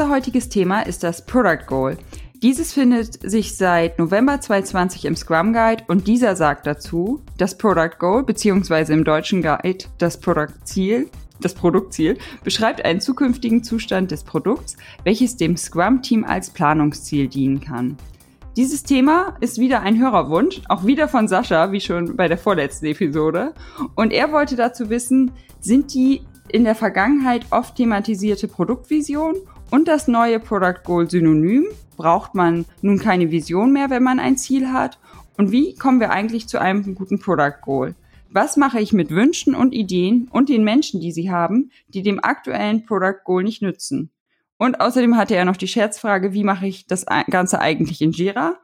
Unser heutiges Thema ist das Product Goal. Dieses findet sich seit November 2020 im Scrum Guide und dieser sagt dazu, das Product Goal bzw. im deutschen Guide das Product Ziel, das Produktziel beschreibt einen zukünftigen Zustand des Produkts, welches dem Scrum-Team als Planungsziel dienen kann. Dieses Thema ist wieder ein Hörerwunsch, auch wieder von Sascha, wie schon bei der vorletzten Episode. Und er wollte dazu wissen, sind die in der Vergangenheit oft thematisierte Produktvision und das neue Product Goal synonym? Braucht man nun keine Vision mehr, wenn man ein Ziel hat? Und wie kommen wir eigentlich zu einem guten Product Goal? Was mache ich mit Wünschen und Ideen und den Menschen, die sie haben, die dem aktuellen Product Goal nicht nützen? Und außerdem hatte er noch die Scherzfrage, wie mache ich das Ganze eigentlich in Jira?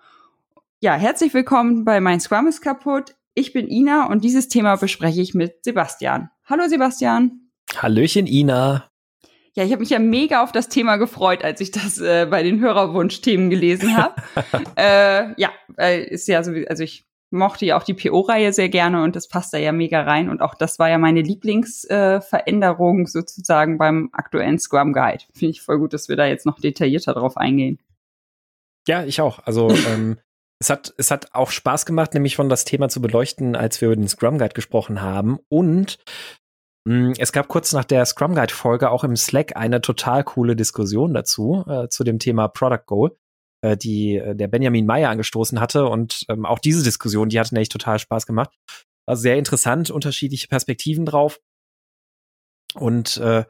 Ja, herzlich willkommen bei Mein Scrum ist kaputt. Ich bin Ina und dieses Thema bespreche ich mit Sebastian. Hallo Sebastian. Hallöchen Ina. Ja, ich habe mich ja mega auf das Thema gefreut, als ich das äh, bei den Hörerwunschthemen gelesen habe. äh, ja, ist ja so, also ich mochte ja auch die PO-Reihe sehr gerne und das passt da ja mega rein. Und auch das war ja meine Lieblingsveränderung äh, sozusagen beim aktuellen Scrum Guide. Finde ich voll gut, dass wir da jetzt noch detaillierter drauf eingehen. Ja, ich auch. Also ähm, es hat es hat auch Spaß gemacht, nämlich von das Thema zu beleuchten, als wir über den Scrum Guide gesprochen haben. Und es gab kurz nach der Scrum Guide Folge auch im Slack eine total coole Diskussion dazu äh, zu dem Thema Product Goal äh, die äh, der Benjamin Meyer angestoßen hatte. Und ähm, auch diese Diskussion, die hat echt total Spaß gemacht. War sehr interessant, unterschiedliche Perspektiven drauf. Und äh,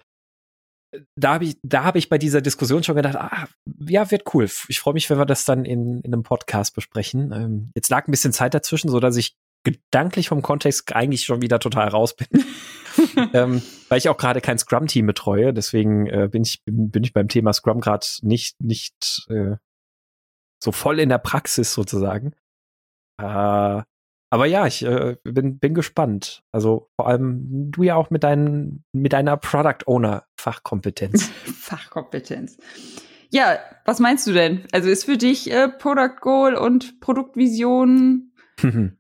da habe ich, da habe ich bei dieser Diskussion schon gedacht, ah, ja, wird cool. Ich freue mich, wenn wir das dann in, in einem Podcast besprechen. Ähm, jetzt lag ein bisschen Zeit dazwischen, so dass ich gedanklich vom Kontext eigentlich schon wieder total raus bin. ähm, weil ich auch gerade kein Scrum-Team betreue, deswegen äh, bin ich bin, bin ich beim Thema Scrum gerade nicht nicht äh, so voll in der Praxis sozusagen. Äh, aber ja, ich äh, bin, bin gespannt. Also vor allem du ja auch mit, deinen, mit deiner Product Owner Fachkompetenz. Fachkompetenz. Ja, was meinst du denn? Also ist für dich äh, Product Goal und Produktvision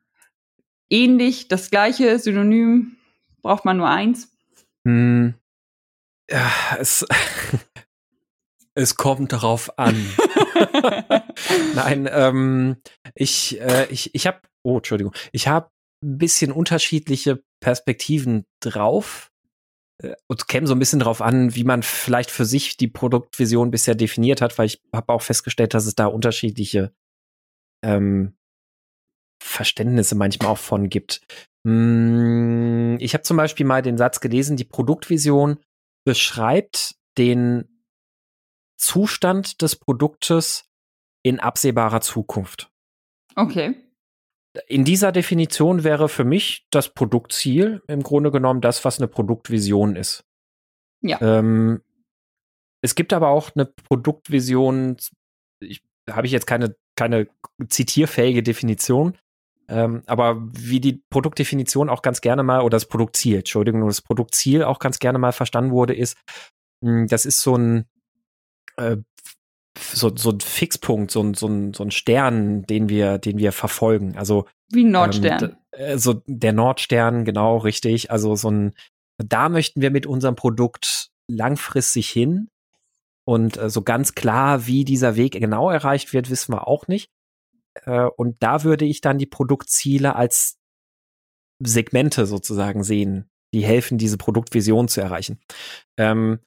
ähnlich, das gleiche, synonym? Braucht man nur eins? Hm. Ja, es, es kommt darauf an. Nein, ähm, ich, äh, ich, ich habe, oh, Entschuldigung, ich habe ein bisschen unterschiedliche Perspektiven drauf äh, und käme so ein bisschen drauf an, wie man vielleicht für sich die Produktvision bisher definiert hat, weil ich habe auch festgestellt, dass es da unterschiedliche ähm, Verständnisse manchmal auch von gibt. Hm, ich habe zum Beispiel mal den Satz gelesen, die Produktvision beschreibt den Zustand des Produktes in absehbarer Zukunft. Okay. In dieser Definition wäre für mich das Produktziel im Grunde genommen das, was eine Produktvision ist. Ja. Ähm, es gibt aber auch eine Produktvision, ich, habe ich jetzt keine, keine zitierfähige Definition, ähm, aber wie die Produktdefinition auch ganz gerne mal, oder das Produktziel, Entschuldigung, das Produktziel auch ganz gerne mal verstanden wurde, ist, mh, hm, das ist so ein, äh, so, so ein Fixpunkt, so ein, so, ein, so ein Stern, den wir, den wir verfolgen. Also wie ein Nordstern. Ähm, so der Nordstern, genau, richtig. Also so ein, da möchten wir mit unserem Produkt langfristig hin. Und äh, so ganz klar, wie dieser Weg genau erreicht wird, wissen wir auch nicht. Äh, und da würde ich dann die Produktziele als Segmente sozusagen sehen, die helfen, diese Produktvision zu erreichen. Ähm,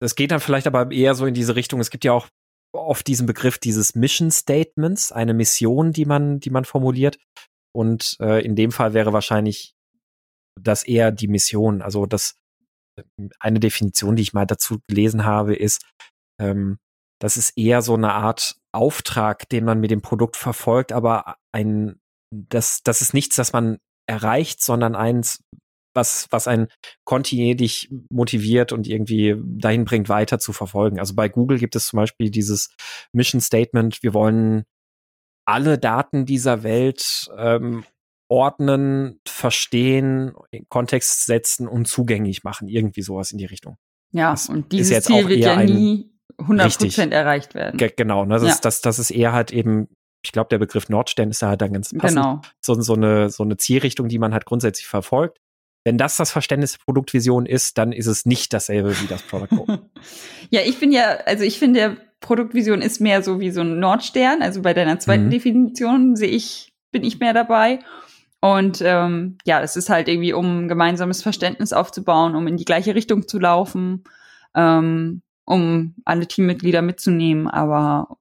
das geht dann vielleicht aber eher so in diese Richtung. Es gibt ja auch oft diesen Begriff dieses Mission Statements, eine Mission, die man, die man formuliert. Und äh, in dem Fall wäre wahrscheinlich das eher die Mission. Also das eine Definition, die ich mal dazu gelesen habe, ist, ähm, das ist eher so eine Art Auftrag, den man mit dem Produkt verfolgt, aber ein, das, das ist nichts, das man erreicht, sondern eins, was, was einen kontinuierlich motiviert und irgendwie dahin bringt, weiter zu verfolgen. Also bei Google gibt es zum Beispiel dieses Mission Statement, wir wollen alle Daten dieser Welt ähm, ordnen, verstehen, in Kontext setzen und zugänglich machen. Irgendwie sowas in die Richtung. Ja, das und dieses Ziel wird ja nie 100 Prozent erreicht werden. Genau, ne, das, ja. ist, das, das ist eher halt eben ich glaube, der Begriff Nordstern ist da halt dann ganz passend. Genau. So, so, eine, so eine Zielrichtung, die man halt grundsätzlich verfolgt. wenn das das Verständnis der Produktvision ist, dann ist es nicht dasselbe wie das Product Goal. ja, ich bin ja, also ich finde, Produktvision ist mehr so wie so ein Nordstern. Also bei deiner zweiten mhm. Definition sehe ich, bin ich mehr dabei. Und ähm, ja, es ist halt irgendwie, um gemeinsames Verständnis aufzubauen, um in die gleiche Richtung zu laufen, ähm, um alle Teammitglieder mitzunehmen. Aber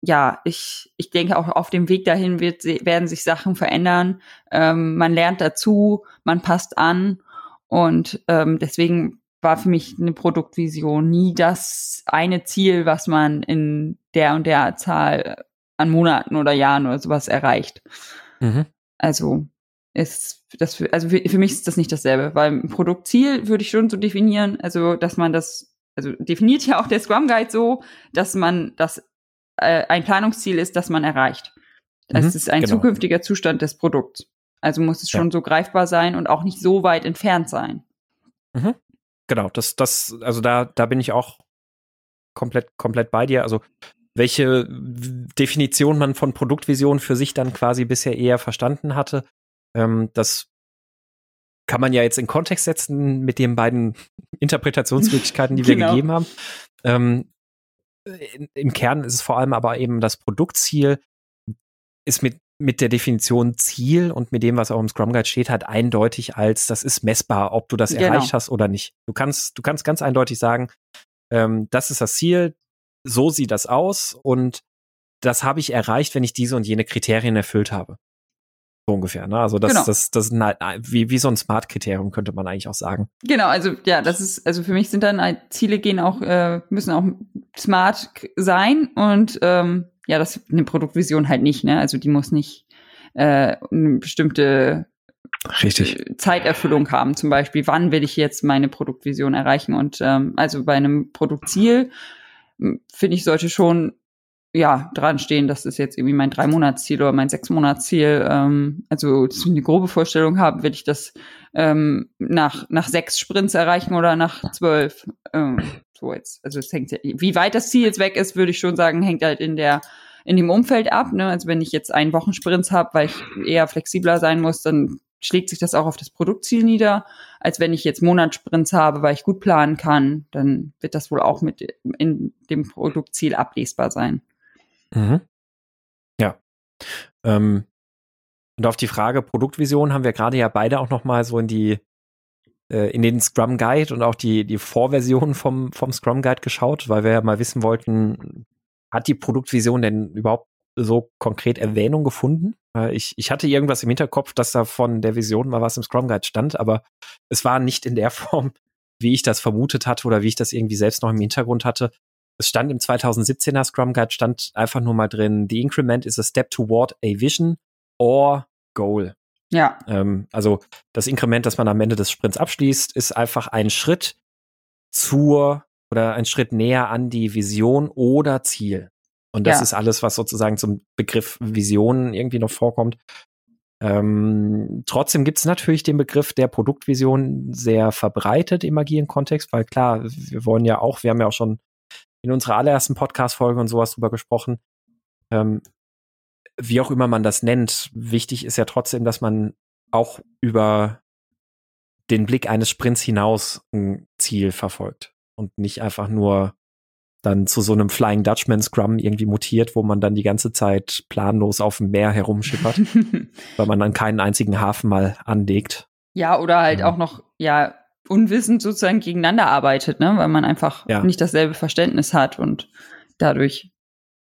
ja, ich, ich denke auch auf dem Weg dahin wird, werden sich Sachen verändern. Ähm, man lernt dazu, man passt an und ähm, deswegen war für mich eine Produktvision nie das eine Ziel, was man in der und der Zahl an Monaten oder Jahren oder sowas erreicht. Mhm. Also ist das für, also für, für mich ist das nicht dasselbe, weil ein Produktziel würde ich schon so definieren, also dass man das, also definiert ja auch der Scrum Guide so, dass man das äh, ein Planungsziel ist, das man erreicht. Das mhm, ist ein genau. zukünftiger Zustand des Produkts. Also muss es schon ja. so greifbar sein und auch nicht so weit entfernt sein. Mhm. Genau, das, das, also da, da bin ich auch komplett, komplett bei dir. Also welche Definition man von Produktvision für sich dann quasi bisher eher verstanden hatte, ähm, das kann man ja jetzt in Kontext setzen mit den beiden Interpretationsmöglichkeiten, die wir genau. gegeben haben. Ähm, im Kern ist es vor allem aber eben das Produktziel ist mit mit der Definition Ziel und mit dem, was auch im Scrum Guide steht, halt eindeutig als das ist messbar, ob du das genau. erreicht hast oder nicht. Du kannst, du kannst ganz eindeutig sagen, ähm, das ist das Ziel, so sieht das aus und das habe ich erreicht, wenn ich diese und jene Kriterien erfüllt habe. So ungefähr, ne? Also das, genau. das, das, das halt wie, wie so ein Smart-Kriterium könnte man eigentlich auch sagen. Genau, also ja, das ist, also für mich sind dann halt Ziele gehen auch, äh, müssen auch smart sein und ähm, ja, das eine Produktvision halt nicht, ne? Also die muss nicht äh, eine bestimmte Richtig. Äh, Zeiterfüllung haben. Zum Beispiel, wann will ich jetzt meine Produktvision erreichen? Und ähm, also bei einem Produktziel finde ich, sollte schon ja, dran stehen, das ist jetzt irgendwie mein Drei-Monats-Ziel oder mein Sechs-Monats-Ziel. Ähm, also, dass ich eine grobe Vorstellung habe, will ich das ähm, nach, nach sechs Sprints erreichen oder nach zwölf. Ähm, so jetzt. Also es hängt wie weit das Ziel jetzt weg ist, würde ich schon sagen, hängt halt in der in dem Umfeld ab. Ne? Also wenn ich jetzt einen Wochensprints habe, weil ich eher flexibler sein muss, dann schlägt sich das auch auf das Produktziel nieder, als wenn ich jetzt Monatssprints habe, weil ich gut planen kann, dann wird das wohl auch mit in dem Produktziel ablesbar sein. Mhm. Ja. Ähm, und auf die Frage Produktvision haben wir gerade ja beide auch noch mal so in die äh, in den Scrum Guide und auch die die Vorversion vom vom Scrum Guide geschaut, weil wir ja mal wissen wollten, hat die Produktvision denn überhaupt so konkret Erwähnung gefunden? Ich, ich hatte irgendwas im Hinterkopf, dass da von der Vision mal was im Scrum Guide stand, aber es war nicht in der Form, wie ich das vermutet hatte oder wie ich das irgendwie selbst noch im Hintergrund hatte es stand im 2017er Scrum Guide, stand einfach nur mal drin, the increment is a step toward a vision or goal. Ja. Ähm, also das Inkrement, das man am Ende des Sprints abschließt, ist einfach ein Schritt zur oder ein Schritt näher an die Vision oder Ziel. Und das ja. ist alles, was sozusagen zum Begriff Vision irgendwie noch vorkommt. Ähm, trotzdem gibt es natürlich den Begriff der Produktvision sehr verbreitet im agilen Kontext, weil klar, wir wollen ja auch, wir haben ja auch schon in unserer allerersten Podcast-Folge und sowas drüber gesprochen. Ähm, wie auch immer man das nennt, wichtig ist ja trotzdem, dass man auch über den Blick eines Sprints hinaus ein Ziel verfolgt und nicht einfach nur dann zu so einem Flying Dutchman Scrum irgendwie mutiert, wo man dann die ganze Zeit planlos auf dem Meer herumschippert, weil man dann keinen einzigen Hafen mal anlegt. Ja, oder halt ja. auch noch, ja, unwissend sozusagen gegeneinander arbeitet, ne? weil man einfach ja. nicht dasselbe Verständnis hat und dadurch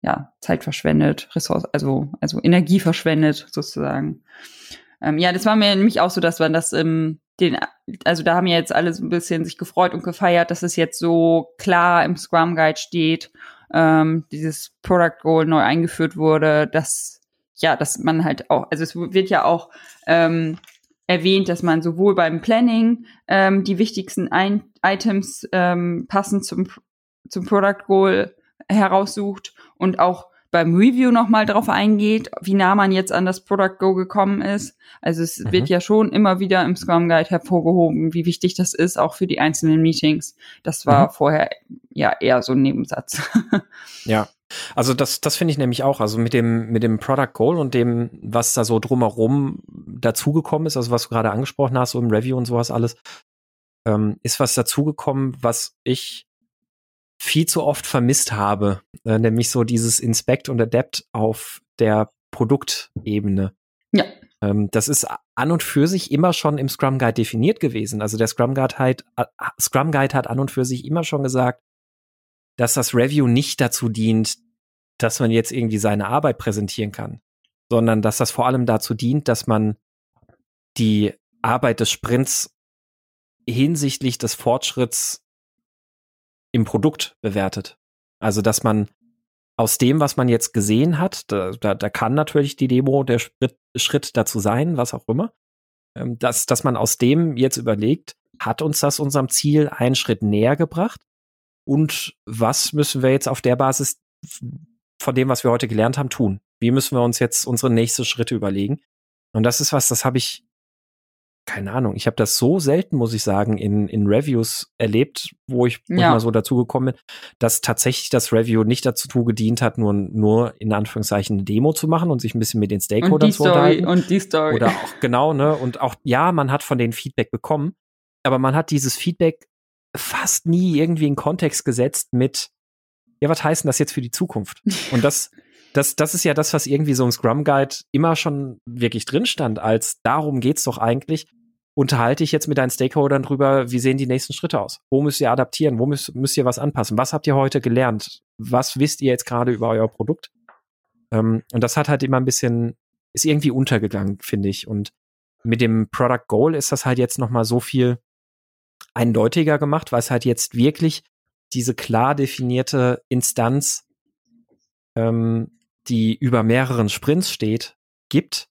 ja Zeit verschwendet, Ressource, also also Energie verschwendet sozusagen. Ähm, ja, das war mir nämlich auch so, dass man das im den, also da haben ja jetzt alle so ein bisschen sich gefreut und gefeiert, dass es jetzt so klar im Scrum Guide steht, ähm, dieses Product Goal neu eingeführt wurde, dass ja, dass man halt auch, also es wird ja auch ähm, erwähnt, dass man sowohl beim Planning ähm, die wichtigsten Ein Items ähm, passend zum, zum Product Goal heraussucht und auch beim Review nochmal drauf eingeht, wie nah man jetzt an das Product Go gekommen ist. Also es mhm. wird ja schon immer wieder im Scrum Guide hervorgehoben, wie wichtig das ist, auch für die einzelnen Meetings. Das war mhm. vorher ja eher so ein Nebensatz. ja. Also das, das finde ich nämlich auch. Also mit dem, mit dem Product Goal und dem, was da so drumherum dazugekommen ist, also was du gerade angesprochen hast, so im Review und sowas alles, ähm, ist was dazugekommen, was ich viel zu oft vermisst habe, äh, nämlich so dieses Inspect und Adapt auf der Produktebene. Ja. Ähm, das ist an und für sich immer schon im Scrum Guide definiert gewesen. Also der Scrum Guide, halt, Scrum Guide hat an und für sich immer schon gesagt, dass das Review nicht dazu dient, dass man jetzt irgendwie seine Arbeit präsentieren kann, sondern dass das vor allem dazu dient, dass man die Arbeit des Sprints hinsichtlich des Fortschritts im Produkt bewertet. Also, dass man aus dem, was man jetzt gesehen hat, da, da, da kann natürlich die Demo der Schritt, Schritt dazu sein, was auch immer, ähm, dass, dass man aus dem jetzt überlegt, hat uns das unserem Ziel einen Schritt näher gebracht? Und was müssen wir jetzt auf der Basis von dem, was wir heute gelernt haben, tun? Wie müssen wir uns jetzt unsere nächsten Schritte überlegen? Und das ist was, das habe ich keine Ahnung, ich habe das so selten, muss ich sagen, in, in Reviews erlebt, wo ich, ja. mal so dazu gekommen bin, dass tatsächlich das Review nicht dazu gedient hat, nur, nur in Anführungszeichen eine Demo zu machen und sich ein bisschen mit den Stakeholdern zu unterhalten. Und die Story. Oder auch, genau, ne? Und auch, ja, man hat von denen Feedback bekommen, aber man hat dieses Feedback fast nie irgendwie in Kontext gesetzt mit, ja, was heißt denn das jetzt für die Zukunft? Und das, das, das ist ja das, was irgendwie so im Scrum Guide immer schon wirklich drin stand, als darum geht's doch eigentlich, unterhalte ich jetzt mit deinen Stakeholdern drüber, wie sehen die nächsten Schritte aus? Wo müsst ihr adaptieren? Wo müsst, müsst ihr was anpassen? Was habt ihr heute gelernt? Was wisst ihr jetzt gerade über euer Produkt? Ähm, und das hat halt immer ein bisschen, ist irgendwie untergegangen, finde ich. Und mit dem Product Goal ist das halt jetzt nochmal so viel eindeutiger gemacht, weil es halt jetzt wirklich diese klar definierte Instanz, ähm, die über mehreren Sprints steht, gibt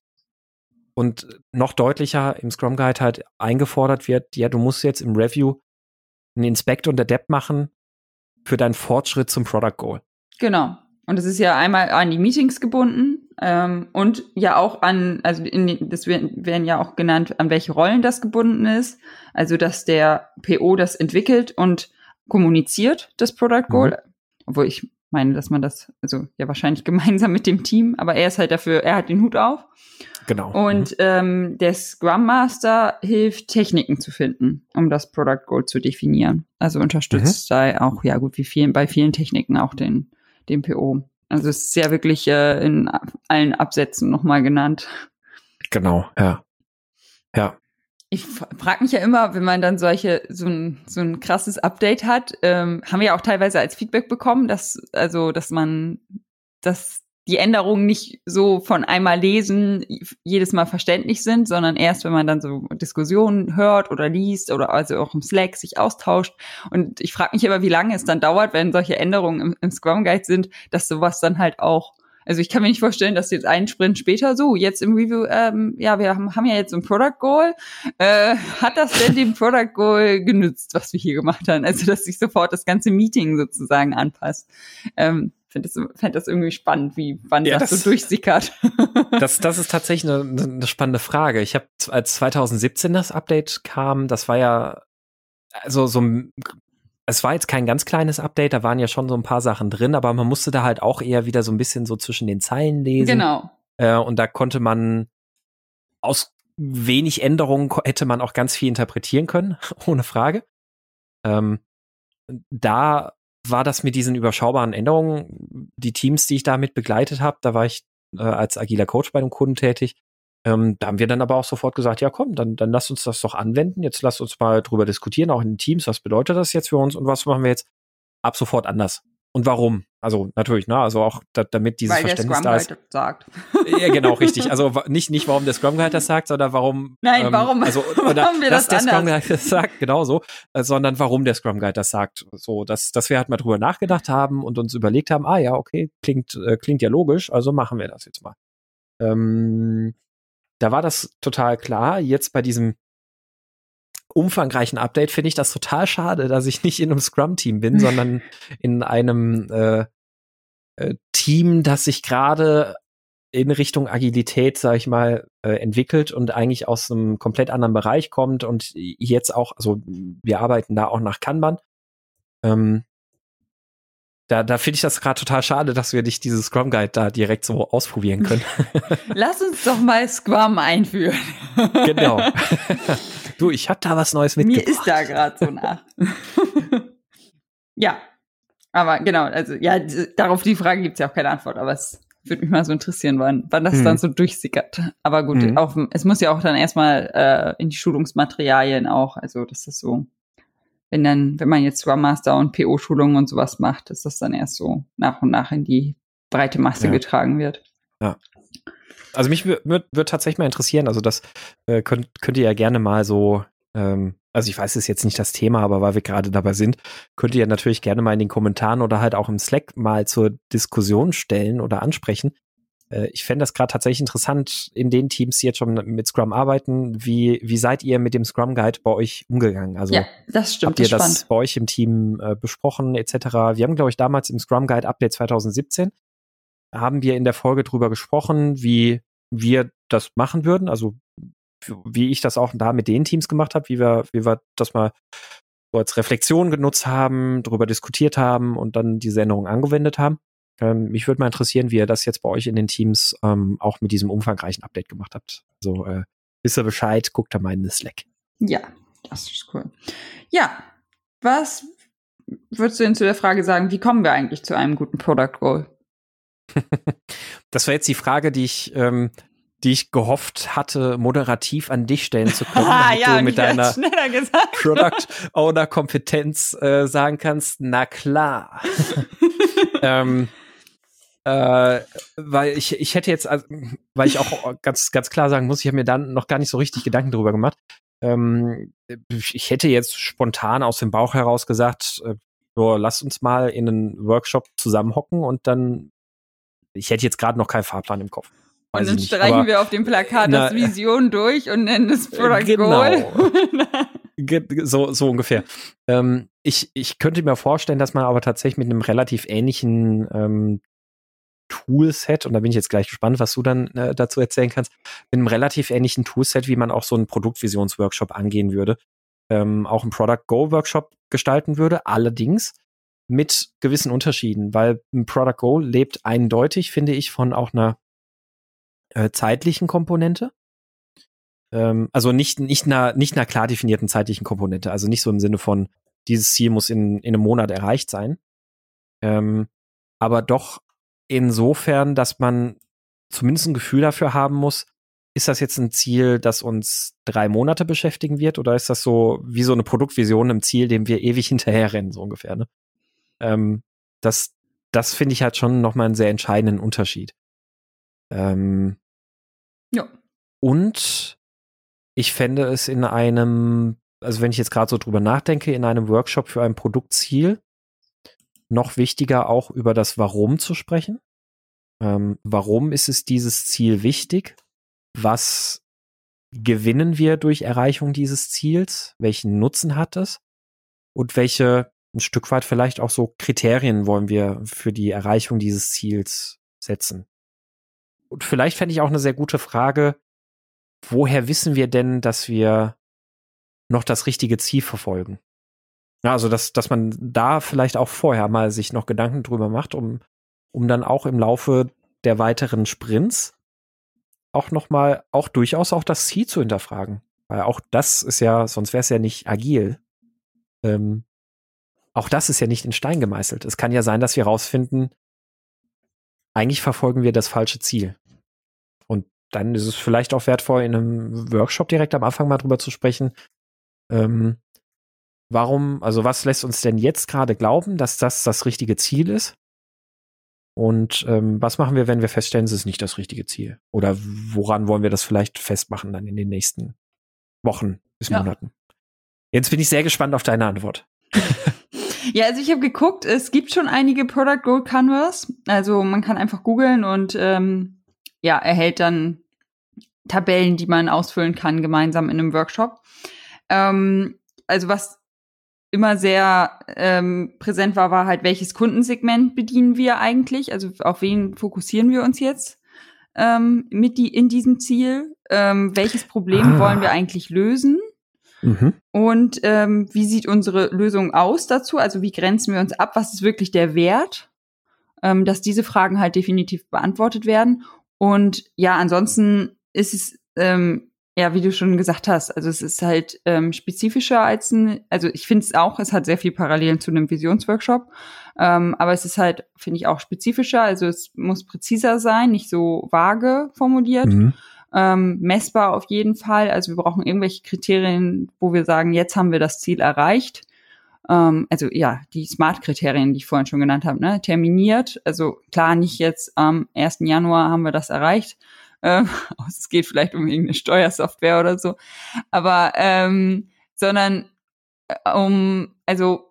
und noch deutlicher im Scrum Guide halt eingefordert wird, ja, du musst jetzt im Review einen Inspect und Adapt machen für deinen Fortschritt zum Product Goal. Genau. Und es ist ja einmal an die Meetings gebunden ähm, und ja auch an, also in, das werden, ja auch genannt, an welche Rollen das gebunden ist. Also dass der PO das entwickelt und kommuniziert, das Product Goal. Mhm. Obwohl ich meine, dass man das, also ja wahrscheinlich gemeinsam mit dem Team, aber er ist halt dafür, er hat den Hut auf. Genau. Und mhm. ähm, der Scrum Master hilft, Techniken zu finden, um das Product Goal zu definieren. Also unterstützt mhm. da auch, ja gut, wie vielen, bei vielen Techniken auch den, den PO. Also es ist ja wirklich äh, in allen Absätzen nochmal genannt. Genau, ja. Ja. Ich frage mich ja immer, wenn man dann solche so ein so ein krasses Update hat, ähm, haben wir ja auch teilweise als Feedback bekommen, dass also dass man dass die Änderungen nicht so von einmal lesen jedes Mal verständlich sind, sondern erst, wenn man dann so Diskussionen hört oder liest oder also auch im Slack sich austauscht. Und ich frage mich aber, wie lange es dann dauert, wenn solche Änderungen im, im Scrum Guide sind, dass sowas dann halt auch also ich kann mir nicht vorstellen, dass jetzt einen Sprint später so, jetzt im Review, ähm, ja, wir haben, haben ja jetzt ein Product Goal. Äh, hat das denn dem Product Goal genützt, was wir hier gemacht haben? Also, dass sich sofort das ganze Meeting sozusagen anpasst. Ähm, finde das, fänd das irgendwie spannend, wie wann ja, das, das, so durchsickert. das, das ist tatsächlich eine, eine spannende Frage. Ich habe als 2017 das Update kam, das war ja also so es war jetzt kein ganz kleines Update, da waren ja schon so ein paar Sachen drin, aber man musste da halt auch eher wieder so ein bisschen so zwischen den Zeilen lesen. Genau. Äh, und da konnte man aus wenig Änderungen hätte man auch ganz viel interpretieren können, ohne Frage. Ähm, da war das mit diesen überschaubaren Änderungen, die Teams, die ich damit begleitet habe, da war ich äh, als agiler Coach bei einem Kunden tätig. Ähm, da haben wir dann aber auch sofort gesagt, ja komm, dann, dann lass uns das doch anwenden. Jetzt lass uns mal drüber diskutieren, auch in den Teams, was bedeutet das jetzt für uns und was machen wir jetzt ab sofort anders? Und warum? Also natürlich, ne, also auch da, damit dieses Weil Verständnis der Scrum da ist. sagt. Ja, genau, richtig. Also nicht, nicht warum der Scrum Guide das sagt, sondern warum. Nein, ähm, warum? Also, oder warum wir dass das der Scrum Guide das sagt, genau so, äh, sondern warum der Scrum Guide das sagt. So, dass, dass wir halt mal drüber nachgedacht haben und uns überlegt haben, ah ja, okay, klingt, äh, klingt ja logisch, also machen wir das jetzt mal. Ähm, da war das total klar. Jetzt bei diesem umfangreichen Update finde ich das total schade, dass ich nicht in einem Scrum-Team bin, sondern in einem äh, äh, Team, das sich gerade in Richtung Agilität, sag ich mal, äh, entwickelt und eigentlich aus einem komplett anderen Bereich kommt und jetzt auch, also wir arbeiten da auch nach Kanban. Ähm, Da, da finde ich das gerade total schade, dass wir nicht dieses Scrum Guide da direkt so ausprobieren können. Lass uns doch mal Scrum einführen. genau. du, ich habe da was Neues mitgebracht. Mir ist da gerade so nach. ja, aber genau, also ja, darauf die Frage gibt es ja auch keine Antwort, aber es würde mich mal so interessieren, wann, wann das hm. dann so durchsickert. Aber gut, hm. auch, es muss ja auch dann erstmal äh, in die Schulungsmaterialien auch, also das ist so wenn dann, wenn man jetzt Scrum Master und PO-Schulungen und sowas macht, dass das dann erst so nach und nach in die breite Masse ja. getragen wird. Ja. Also mich würde würd tatsächlich mal interessieren, also das äh, könnt, könnt ihr ja gerne mal so, ähm, also ich weiß, es ist jetzt nicht das Thema, aber weil wir gerade dabei sind, könnt ihr natürlich gerne mal in den Kommentaren oder halt auch im Slack mal zur Diskussion stellen oder ansprechen, äh, ich fände das gerade tatsächlich interessant in den Teams, die jetzt schon mit Scrum arbeiten. Wie, wie seid ihr mit dem Scrum Guide bei euch umgegangen? Also ja, das stimmt. Habt ihr das, das bei euch im Team äh, besprochen etc.? Wir haben, glaube ich, damals im Scrum Guide Update 2017 haben wir in der Folge drüber gesprochen, wie wir das machen würden. Also wie ich das auch da mit den Teams gemacht habe, wie wir, wie wir das mal so als Reflexion genutzt haben, darüber diskutiert haben und dann diese Änderung angewendet haben. Ähm, mich würde mal interessieren, wie ihr das jetzt bei euch in den Teams ähm, auch mit diesem umfangreichen Update gemacht habt. Also äh, wisst ihr Bescheid, guckt da mal in den Slack. Ja, das ist cool. Ja, was würdest du denn zu der Frage sagen, wie kommen wir eigentlich zu einem guten Product Goal? das war jetzt die Frage, die ich, ähm, die ich gehofft hatte, moderativ an dich stellen zu können, ah, damit ja, du mit deiner Product Owner Kompetenz äh, sagen kannst, na klar. ähm, äh, weil ich, ich hätte jetzt, also, weil ich auch ganz, ganz klar sagen muss, ich habe mir dann noch gar nicht so richtig Gedanken darüber gemacht. Ähm, ich hätte jetzt spontan aus dem Bauch heraus gesagt, äh, so, lass uns mal in einen Workshop zusammenhocken und dann, ich hätte jetzt gerade noch keinen Fahrplan im Kopf. und dann streichen aber, wir auf dem Plakat na, das Vision durch und nennen es Product genau. Goal. so, so ungefähr. Ähm, ich, ich könnte mir vorstellen, dass man aber tatsächlich mit einem relativ ähnlichen ähm, Toolset, und da bin ich jetzt gleich gespannt, was du dann äh, dazu erzählen kannst, mit einem relativ ähnlichen Toolset, wie man auch so einen Produktvisionsworkshop angehen würde, ähm, auch einen Product Go Workshop gestalten würde, allerdings mit gewissen Unterschieden, weil ein Product Go lebt eindeutig, finde ich, von auch einer äh, zeitlichen Komponente. Ähm, also nicht, nicht, einer, nicht einer klar definierten zeitlichen Komponente, also nicht so im Sinne von, dieses Ziel muss in, in einem Monat erreicht sein. Ähm, aber doch insofern, dass man zumindest ein Gefühl dafür haben muss, ist das jetzt ein Ziel, das uns drei Monate beschäftigen wird, oder ist das so wie so eine Produktvision im Ziel, dem wir ewig hinterherrennen, so ungefähr, ne? Ähm, das, das finde ich halt schon nochmal einen sehr entscheidenden Unterschied. Ähm, ja. Und ich fände es in einem, also wenn ich jetzt gerade so drüber nachdenke, in einem Workshop für ein Produktziel noch wichtiger, auch über das Warum zu sprechen. Ähm, warum ist es dieses Ziel wichtig? Was gewinnen wir durch Erreichung dieses Ziels? Welchen Nutzen hat es? Und welche ein Stück weit vielleicht auch so Kriterien wollen wir für die Erreichung dieses Ziels setzen? Und vielleicht fände ich auch eine sehr gute Frage, woher wissen wir denn, dass wir noch das richtige Ziel verfolgen? Ja, also dass, dass man da vielleicht auch vorher mal sich noch Gedanken drüber macht, um, um dann auch im Laufe der weiteren Sprints auch noch mal, auch durchaus auch das Ziel zu hinterfragen. Weil auch das ist ja, sonst wäre es ja nicht agil. Ähm, auch das ist ja nicht in Stein gemeißelt. Es kann ja sein, dass wir rausfinden, eigentlich verfolgen wir das falsche Ziel. Und dann ist es vielleicht auch wertvoll, in einem Workshop direkt am Anfang mal drüber zu sprechen, ähm, warum, also was lässt uns denn jetzt gerade glauben, dass das das richtige Ziel ist? Und ähm, was machen wir, wenn wir feststellen, es ist nicht das richtige Ziel? Oder woran wollen wir das vielleicht festmachen dann in den nächsten Wochen bis ja. Monaten? Jetzt bin ich sehr gespannt auf deine Antwort. ja, also ich habe geguckt, es gibt schon einige Product Goal Canvas. Also man kann einfach googeln und ähm, ja, erhält dann Tabellen, die man ausfüllen kann, gemeinsam in einem Workshop. Ähm, also was immer sehr ähm, präsent war, war halt, welches Kundensegment bedienen wir eigentlich? Also auf wen fokussieren wir uns jetzt ähm, mit die, in diesem Ziel? Ähm, welches Problem ah. wollen wir eigentlich lösen? Mhm. Und ähm, wie sieht unsere Lösung aus dazu? Also wie grenzen wir uns ab? Was ist wirklich der Wert? Ähm, dass diese Fragen halt definitiv beantwortet werden. Und ja, ansonsten ist es ähm, ja, wie du schon gesagt hast, also es ist halt ähm, spezifischer als ein, also ich finde es auch, es hat sehr viel Parallelen zu einem Visionsworkshop, ähm, aber es ist halt, finde ich, auch spezifischer, also es muss präziser sein, nicht so vage formuliert, mhm. Ähm, messbar auf jeden Fall, also wir brauchen irgendwelche Kriterien, wo wir sagen, jetzt haben wir das Ziel erreicht, ähm, also ja, die Smart-Kriterien, die ich vorhin schon genannt habe, ne, terminiert, also klar, nicht jetzt am 1. Januar haben wir das erreicht, ähm, es geht vielleicht um irgendeine Steuersoftware oder so, aber ähm, sondern äh, um, also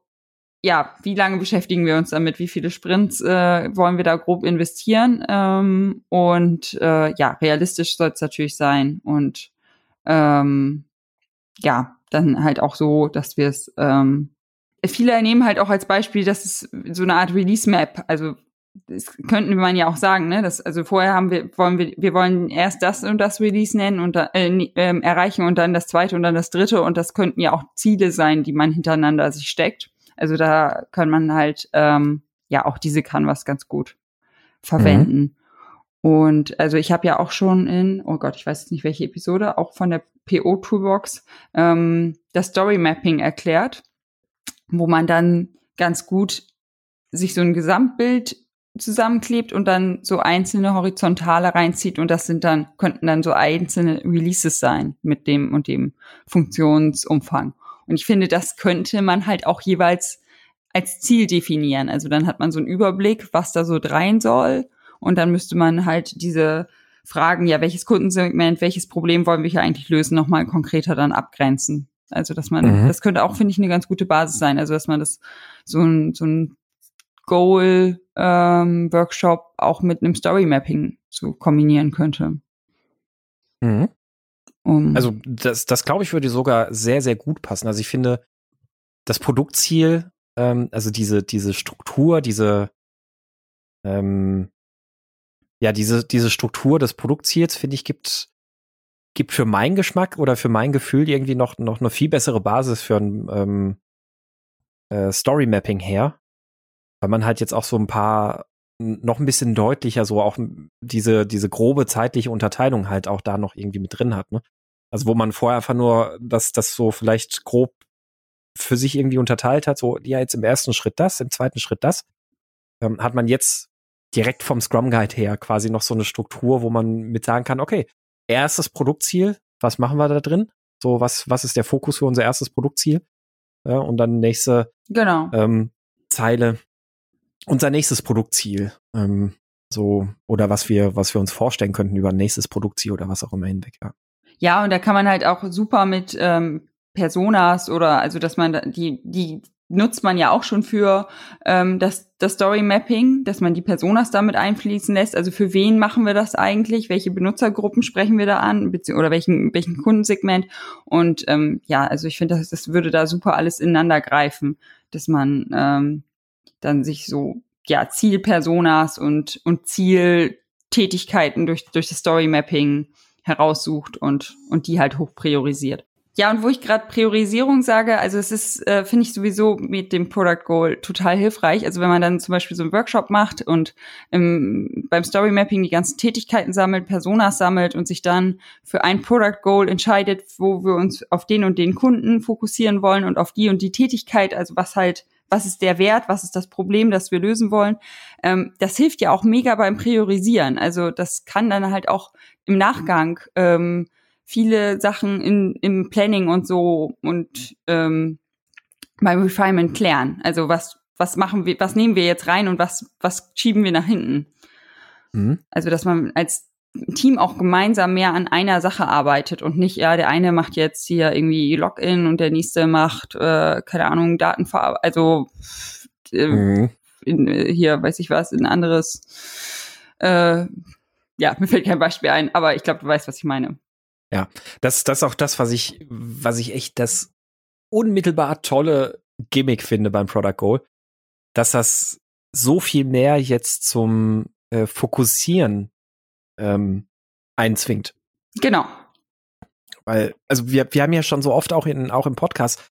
ja, wie lange beschäftigen wir uns damit? Wie viele Sprints äh, wollen wir da grob investieren? Ähm, und äh, ja, realistisch soll es natürlich sein und ähm, ja, dann halt auch so, dass wir es ähm, viele nehmen halt auch als Beispiel, dass es so eine Art Release Map, also das könnten man ja auch sagen, ne? Das, also vorher haben wir, wollen wir, wir wollen erst das und das Release nennen und äh, äh, erreichen und dann das zweite und dann das dritte und das könnten ja auch Ziele sein, die man hintereinander sich steckt. Also da kann man halt ähm, ja auch diese Canvas ganz gut verwenden. Mhm. Und also ich habe ja auch schon in, oh Gott, ich weiß jetzt nicht welche Episode, auch von der PO Toolbox ähm, das Story Mapping erklärt, wo man dann ganz gut sich so ein Gesamtbild zusammenklebt und dann so einzelne Horizontale reinzieht und das sind dann, könnten dann so einzelne Releases sein mit dem und dem Funktionsumfang. Und ich finde, das könnte man halt auch jeweils als Ziel definieren. Also dann hat man so einen Überblick, was da so rein soll und dann müsste man halt diese Fragen, ja, welches Kundensegment, welches Problem wollen wir hier eigentlich lösen, nochmal konkreter dann abgrenzen. Also, dass man, mhm. das könnte auch, finde ich, eine ganz gute Basis sein. Also, dass man das so ein, so ein Goal ähm, Workshop auch mit einem Story Mapping zu kombinieren könnte. Mhm. Um, also das, das glaube ich würde sogar sehr, sehr gut passen. Also ich finde, das Produktziel, ähm, also diese, diese Struktur, diese, ähm, ja, diese, diese Struktur des Produktziels, finde ich, gibt, gibt für meinen Geschmack oder für mein Gefühl irgendwie noch, noch eine viel bessere Basis für ein ähm, äh, Story Mapping her weil man halt jetzt auch so ein paar noch ein bisschen deutlicher so auch diese, diese grobe zeitliche Unterteilung halt auch da noch irgendwie mit drin hat, ne? Also wo man vorher einfach nur das, das so vielleicht grob für sich irgendwie unterteilt hat, so, ja, jetzt im ersten Schritt das, im zweiten Schritt das, ähm, hat man jetzt direkt vom Scrum Guide her quasi noch so eine Struktur, wo man mit sagen kann, okay, erstes Produktziel, was machen wir da drin? So, was, was ist der Fokus für unser erstes Produktziel? Ja, und dann nächste genau. ähm, Zeile, unser nächstes Produktziel. Ähm, so, oder was wir, was wir uns vorstellen könnten über ein nächstes Produktziel oder was auch immer hinweg, ja. Ja, und da kann man halt auch super mit ähm, Personas oder also dass man die, die nutzt man ja auch schon für ähm, das, das Story Mapping, dass man die Personas damit einfließen lässt. Also für wen machen wir das eigentlich? Welche Benutzergruppen sprechen wir da an? Oder welchen, welchen Kundensegment? Und ähm, ja, also ich finde, das, das würde da super alles ineinander greifen, dass man ähm, dann sich so ja Zielpersonas und und Zieltätigkeiten durch durch das Story Mapping heraussucht und und die halt hoch priorisiert. Ja, und wo ich gerade Priorisierung sage, also es ist, äh, finde ich sowieso mit dem Product Goal total hilfreich. Also wenn man dann zum Beispiel so einen Workshop macht und im, beim Story Mapping die ganzen Tätigkeiten sammelt, Personas sammelt und sich dann für ein Product Goal entscheidet, wo wir uns auf den und den Kunden fokussieren wollen und auf die und die Tätigkeit, also was halt was ist der Wert, was ist das Problem, das wir lösen wollen. Ähm, das hilft ja auch mega beim Priorisieren. Also das kann dann halt auch im Nachgang ähm, viele Sachen in, im Planning und so und ähm, beim Refinement klären. Also was was machen wir, was nehmen wir jetzt rein und was was schieben wir nach hinten. Mhm. Also dass man als Team auch gemeinsam mehr an einer Sache arbeitet und nicht, ja, der eine macht jetzt hier irgendwie Login und der nächste macht, äh, keine Ahnung, Datenverarbeitung, also äh, mhm. in, äh, hier, weiß ich was, ein anderes, äh, ja, mir fällt kein Beispiel ein, aber ich glaube, du weißt, was ich meine. Ja, das, das ist auch das, was ich, was ich echt das unmittelbar tolle Gimmick finde beim Product Goal, dass das so viel mehr jetzt zum äh, Fokussieren ähm, einzwingt. Genau. Weil, also wir, wir haben ja schon so oft auch in, auch im Podcast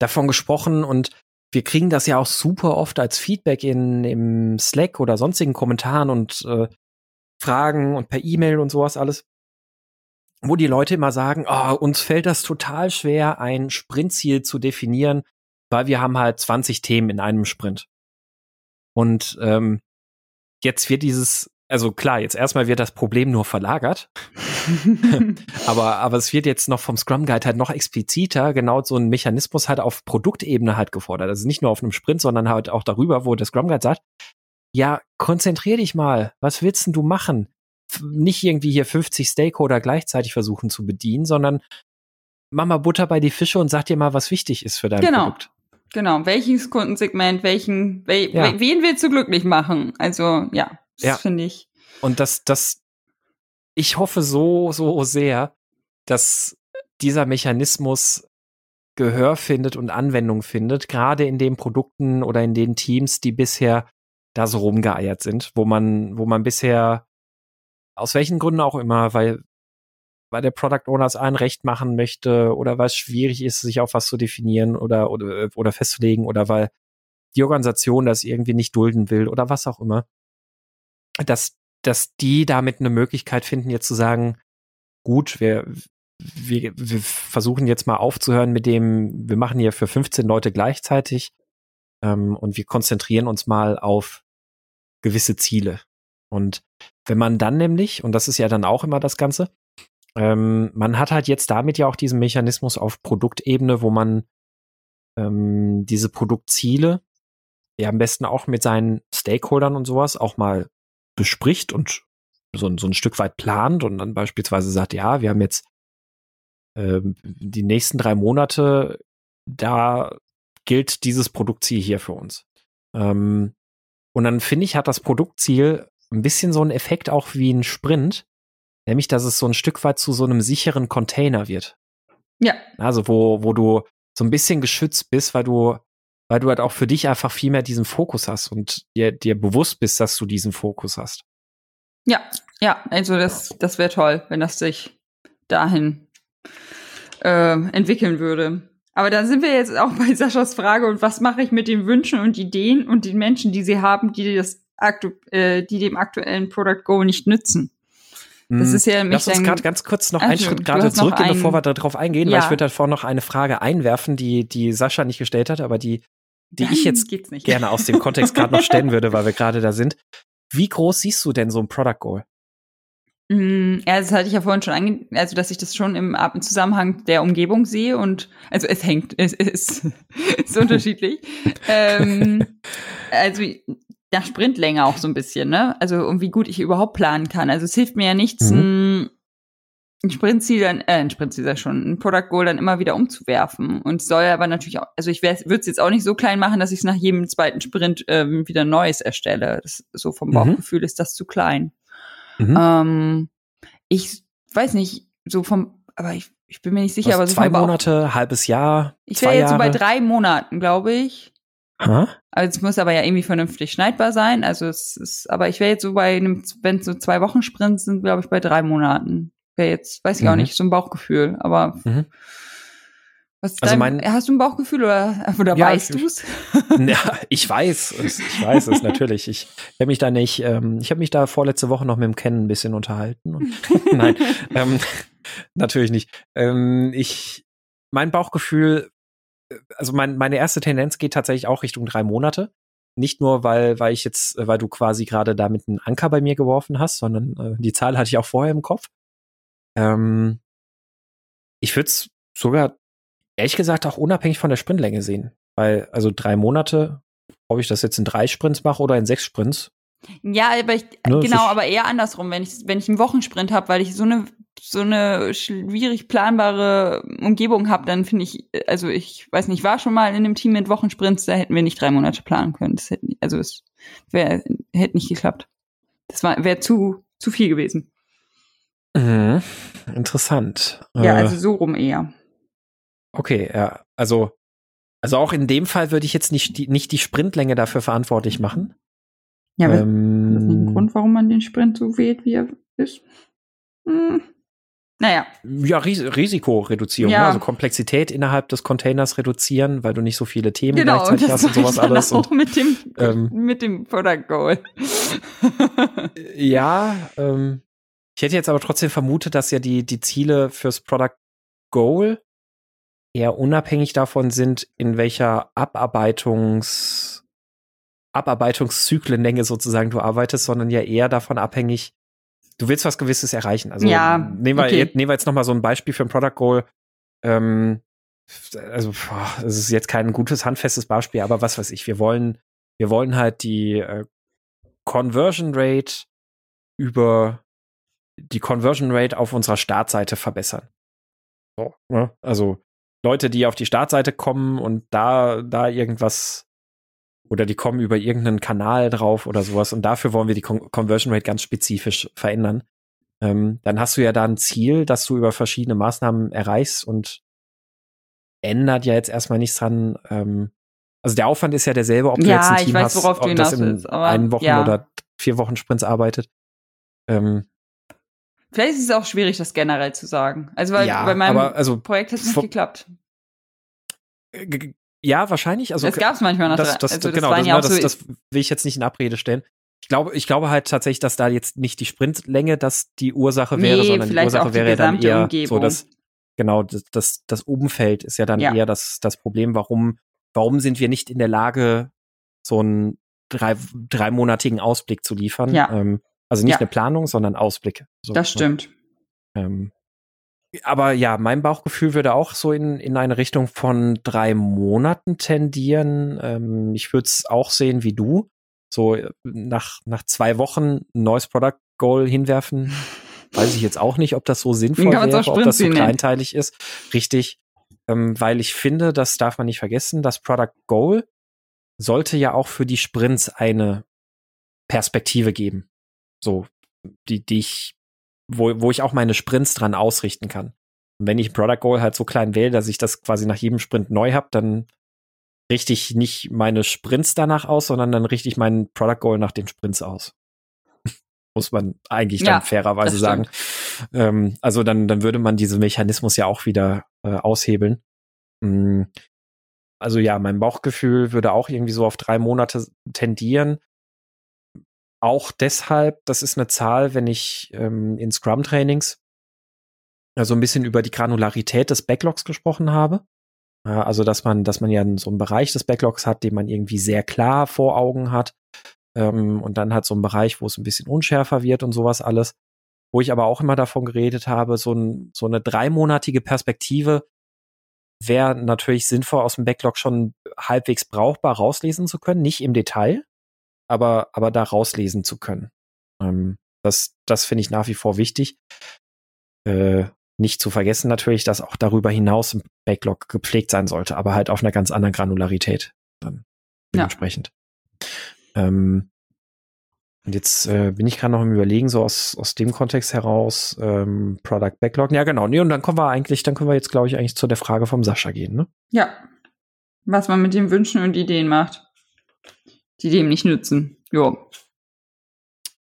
davon gesprochen und wir kriegen das ja auch super oft als Feedback in, im Slack oder sonstigen Kommentaren und äh, Fragen und per E-Mail und sowas alles, wo die Leute immer sagen, oh, uns fällt das total schwer, ein Sprintziel zu definieren, weil wir haben halt 20 Themen in einem Sprint. Und ähm, jetzt wird dieses, also klar, jetzt erstmal wird das Problem nur verlagert, aber, aber es wird jetzt noch vom Scrum Guide halt noch expliziter, genau so ein Mechanismus halt auf Produktebene halt gefordert. Also nicht nur auf einem Sprint, sondern halt auch darüber, wo der Scrum Guide sagt, ja, konzentrier dich mal. Was willst denn du machen? Nicht irgendwie hier 50 Stakeholder gleichzeitig versuchen zu bedienen, sondern mach mal Butter bei die Fische und sag dir mal, was wichtig ist für dein genau. Produkt. Genau, welches Kundensegment, welchen, wel, ja. wen willst du glücklich machen? Also ja, das ja. finde ich. Und das, das, ich hoffe so, so sehr, dass dieser Mechanismus Gehör findet und Anwendung findet, gerade in den Produkten oder in den Teams, die bisher da so rumgeeiert sind, wo man, wo man bisher aus welchen Gründen auch immer, weil, weil der Product Owner es allen recht machen möchte oder weil es schwierig ist, sich auf was zu definieren oder, oder, oder festzulegen oder weil die Organisation das irgendwie nicht dulden will oder was auch immer, dass, dass die damit eine Möglichkeit finden, jetzt zu sagen, gut, wir, wir, wir versuchen jetzt mal aufzuhören mit dem, wir machen hier für 15 Leute gleichzeitig ähm, und wir konzentrieren uns mal auf gewisse Ziele. Und wenn man dann nämlich, und das ist ja dann auch immer das Ganze, ähm, man hat halt jetzt damit ja auch diesen Mechanismus auf Produktebene, wo man ähm, diese Produktziele ja am besten auch mit seinen Stakeholdern und sowas auch mal bespricht und so, so ein Stück weit plant und dann beispielsweise sagt, ja, wir haben jetzt ähm, die nächsten drei Monate, da gilt dieses Produktziel hier für uns. Ähm, und dann finde ich, hat das Produktziel ein bisschen so einen Effekt auch wie ein Sprint, nämlich dass es so ein Stück weit zu so einem sicheren Container wird. Ja. Also wo, wo du so ein bisschen geschützt bist, weil du, weil du halt auch für dich einfach viel mehr diesen Fokus hast und dir, dir bewusst bist, dass du diesen Fokus hast. Ja, ja, also das, das wäre toll, wenn das sich dahin äh, entwickeln würde. Aber da sind wir jetzt auch bei Saschas Frage und was mache ich mit den Wünschen und Ideen und den Menschen, die sie haben, die das aktu äh, die dem aktuellen Product Go nicht nützen. Das hm. ist ja Lass uns gerade ganz kurz noch einen Schritt gerade zurückgehen, bevor wir darauf eingehen, ja. weil ich würde davor noch eine Frage einwerfen, die die Sascha nicht gestellt hat, aber die die Nein, ich jetzt gerne aus dem Kontext gerade noch stellen würde, weil wir gerade da sind. Wie groß siehst du denn so ein Product Goal? Mm, ja, das hatte ich ja vorhin schon ange also dass ich das schon im, im Zusammenhang der Umgebung sehe und also es hängt, es ist, ist unterschiedlich. ähm, also nach Sprintlänge auch so ein bisschen, ne? Also und wie gut ich überhaupt planen kann. Also es hilft mir ja nichts, mhm. ein Sprintziel dann, äh, ein Sprintziel ja schon, ein Product Goal dann immer wieder umzuwerfen. Und soll aber natürlich auch, also ich würde es jetzt auch nicht so klein machen, dass ich es nach jedem zweiten Sprint ähm, wieder Neues erstelle. Das, so vom mhm. Bauchgefühl mhm. ist das zu klein. Mhm. Ähm, ich weiß nicht, so vom, aber ich, ich bin mir nicht sicher, aber so zwei Monate, halbes Jahr. Ich wäre jetzt so bei drei Monaten, glaube ich. Huh? Also es muss aber ja irgendwie vernünftig schneidbar sein. Also es ist, aber ich wäre jetzt so bei einem, wenn es so zwei Wochen Sprints sind, glaube ich, bei drei Monaten. Wäre jetzt, weiß ich mhm. auch nicht, so ein Bauchgefühl. Aber mhm. Was also dein, mein, hast du ein Bauchgefühl oder, oder ja, weißt du es? Ja, ich weiß es. Ich weiß es natürlich. Ich habe mich da nicht, ähm, ich habe mich da vorletzte Woche noch mit dem Ken ein bisschen unterhalten. Und, nein, ähm, natürlich nicht. Ähm, ich, mein Bauchgefühl, äh, also mein, meine erste Tendenz geht tatsächlich auch Richtung drei Monate. Nicht nur, weil, weil ich jetzt, weil du quasi gerade damit einen Anker bei mir geworfen hast, sondern äh, die Zahl hatte ich auch vorher im Kopf. Ähm, ich würde es sogar ehrlich gesagt auch unabhängig von der Sprintlänge sehen. Weil, also drei Monate, ob ich das jetzt in drei Sprints mache oder in sechs Sprints. Ja, aber ich, ne, genau, aber eher andersrum, wenn ich, wenn ich einen Wochensprint habe, weil ich so eine so eine schwierig planbare Umgebung habe, dann finde ich, also ich weiß nicht, ich war schon mal in einem Team mit Wochensprints, da hätten wir nicht drei Monate planen können. Das hätte, also es wäre, hätte nicht geklappt. Das wäre zu, zu viel gewesen. Mhm. Interessant. Ja, äh, also so rum eher. Okay, ja. Also, also auch in dem Fall würde ich jetzt nicht die, nicht die Sprintlänge dafür verantwortlich machen. Ja, aber ähm, ist das nicht ein Grund, warum man den Sprint so wählt, wie er ist? Hm. Naja. Ja, Ris Risikoreduzierung, Ja. ne? also Komplexität innerhalb des Containers reduzieren, weil du nicht so viele Themen Genau, gleichzeitig das hast und sowas alles. auch Und, mit dem, ähm, mit dem Product Goal. ja, ähm, ich hätte jetzt aber trotzdem vermutet, dass ja die, die Ziele fürs Product Goal eher unabhängig davon sind, in welcher Abarbeitungs Abarbeitungszyklenlänge sozusagen du arbeitest, sondern ja eher davon abhängig, du willst was Gewisses erreichen. Also Ja, nehmen wir, okay. jetzt, nehmen wir jetzt noch mal so ein Beispiel für ein Product Goal. Ähm, also es ist jetzt kein gutes handfestes Beispiel, aber was weiß ich, wir wollen, wir wollen halt die äh, Conversion Rate über die Conversion Rate auf unserer Startseite verbessern. So, ne? Also Leute, die auf die Startseite kommen und da, da irgendwas oder die kommen über irgendeinen Kanal drauf oder sowas und dafür wollen wir die Con Conversion Rate ganz spezifisch verändern. Ähm, dann hast du ja da ein Ziel, das du über verschiedene Maßnahmen erreichst und ändert ja jetzt erstmal nichts dran. Ähm, also der Aufwand ist ja derselbe, ob du Ja, jetzt ein Team weiß, hast, ob das in willst, einen Wochen ja. oder vier Wochen Sprints arbeitet. Ähm, Vielleicht ist es auch schwierig, das generell zu sagen. Also weil ja, bei meinem aber also Projekt hat es nicht geklappt. Ja, wahrscheinlich. Also es gab es manchmal noch das, das, also das genau, das, ja ne, das, so das will ich jetzt nicht in Abrede stellen. Ich glaube, ich glaube halt tatsächlich, dass da jetzt nicht die Sprintlänge das die Ursache wäre, Nee, sondern die Ursache die wäre ja dann eher Umgebung. so, dass genau das, das, das Umfeld ist ja dann Ja. eher das, das Problem, warum, warum sind wir nicht in der Lage, so einen drei, dreimonatigen Ausblick zu liefern. Ja. Ähm, also nicht Ja. eine Planung, sondern Ausblick. So, das ne? stimmt. Ähm, aber ja, mein Bauchgefühl würde auch so in, in eine Richtung von drei Monaten tendieren. Ähm, ich würde es auch sehen wie du. So äh, nach, nach zwei Wochen ein neues Product Goal hinwerfen. Weiß ich jetzt auch nicht, ob das so sinnvoll wäre, ob das so nennen. kleinteilig ist. Richtig. Ähm, weil ich finde, das darf man nicht vergessen, das Product Goal sollte ja auch für die Sprints eine Perspektive geben. So, die, die ich wo, wo ich auch meine Sprints dran ausrichten kann. Und wenn ich ein Product Goal halt so klein wähle, dass ich das quasi nach jedem Sprint neu habe, dann richte ich nicht meine Sprints danach aus, sondern dann richte ich meinen Product Goal nach den Sprints aus. Muss man eigentlich Ja, dann fairerweise sagen. Ähm, also dann, dann würde man diesen Mechanismus ja auch wieder äh, aushebeln. Mm, Also ja, mein Bauchgefühl würde auch irgendwie so auf drei Monate tendieren. Auch deshalb, das ist eine Zahl, wenn ich ähm, in Scrum-Trainings also ein bisschen über die Granularität des Backlogs gesprochen habe. Also, dass man, dass man ja so einen Bereich des Backlogs hat, den man irgendwie sehr klar vor Augen hat. Ähm, und dann hat so einen Bereich, wo es ein bisschen unschärfer wird und sowas alles. Wo ich aber auch immer davon geredet habe, so, ein, so eine dreimonatige Perspektive wäre natürlich sinnvoll, aus dem Backlog schon halbwegs brauchbar rauslesen zu können. Nicht im Detail, aber, aber da rauslesen zu können. Ähm, das das finde ich nach wie vor wichtig. Äh, nicht zu vergessen natürlich, dass auch darüber hinaus ein Backlog gepflegt sein sollte, aber halt auf einer ganz anderen Granularität dann Ja. dementsprechend. Ähm, und jetzt äh, bin ich gerade noch im Überlegen, so aus, aus dem Kontext heraus, ähm, Product Backlog. Ja, genau. Nee, und dann kommen wir eigentlich, dann können wir jetzt, glaube ich, eigentlich zu der Frage vom Sascha gehen, ne? Ja. Was man mit den Wünschen und Ideen macht, die dem nicht nützen. Jo.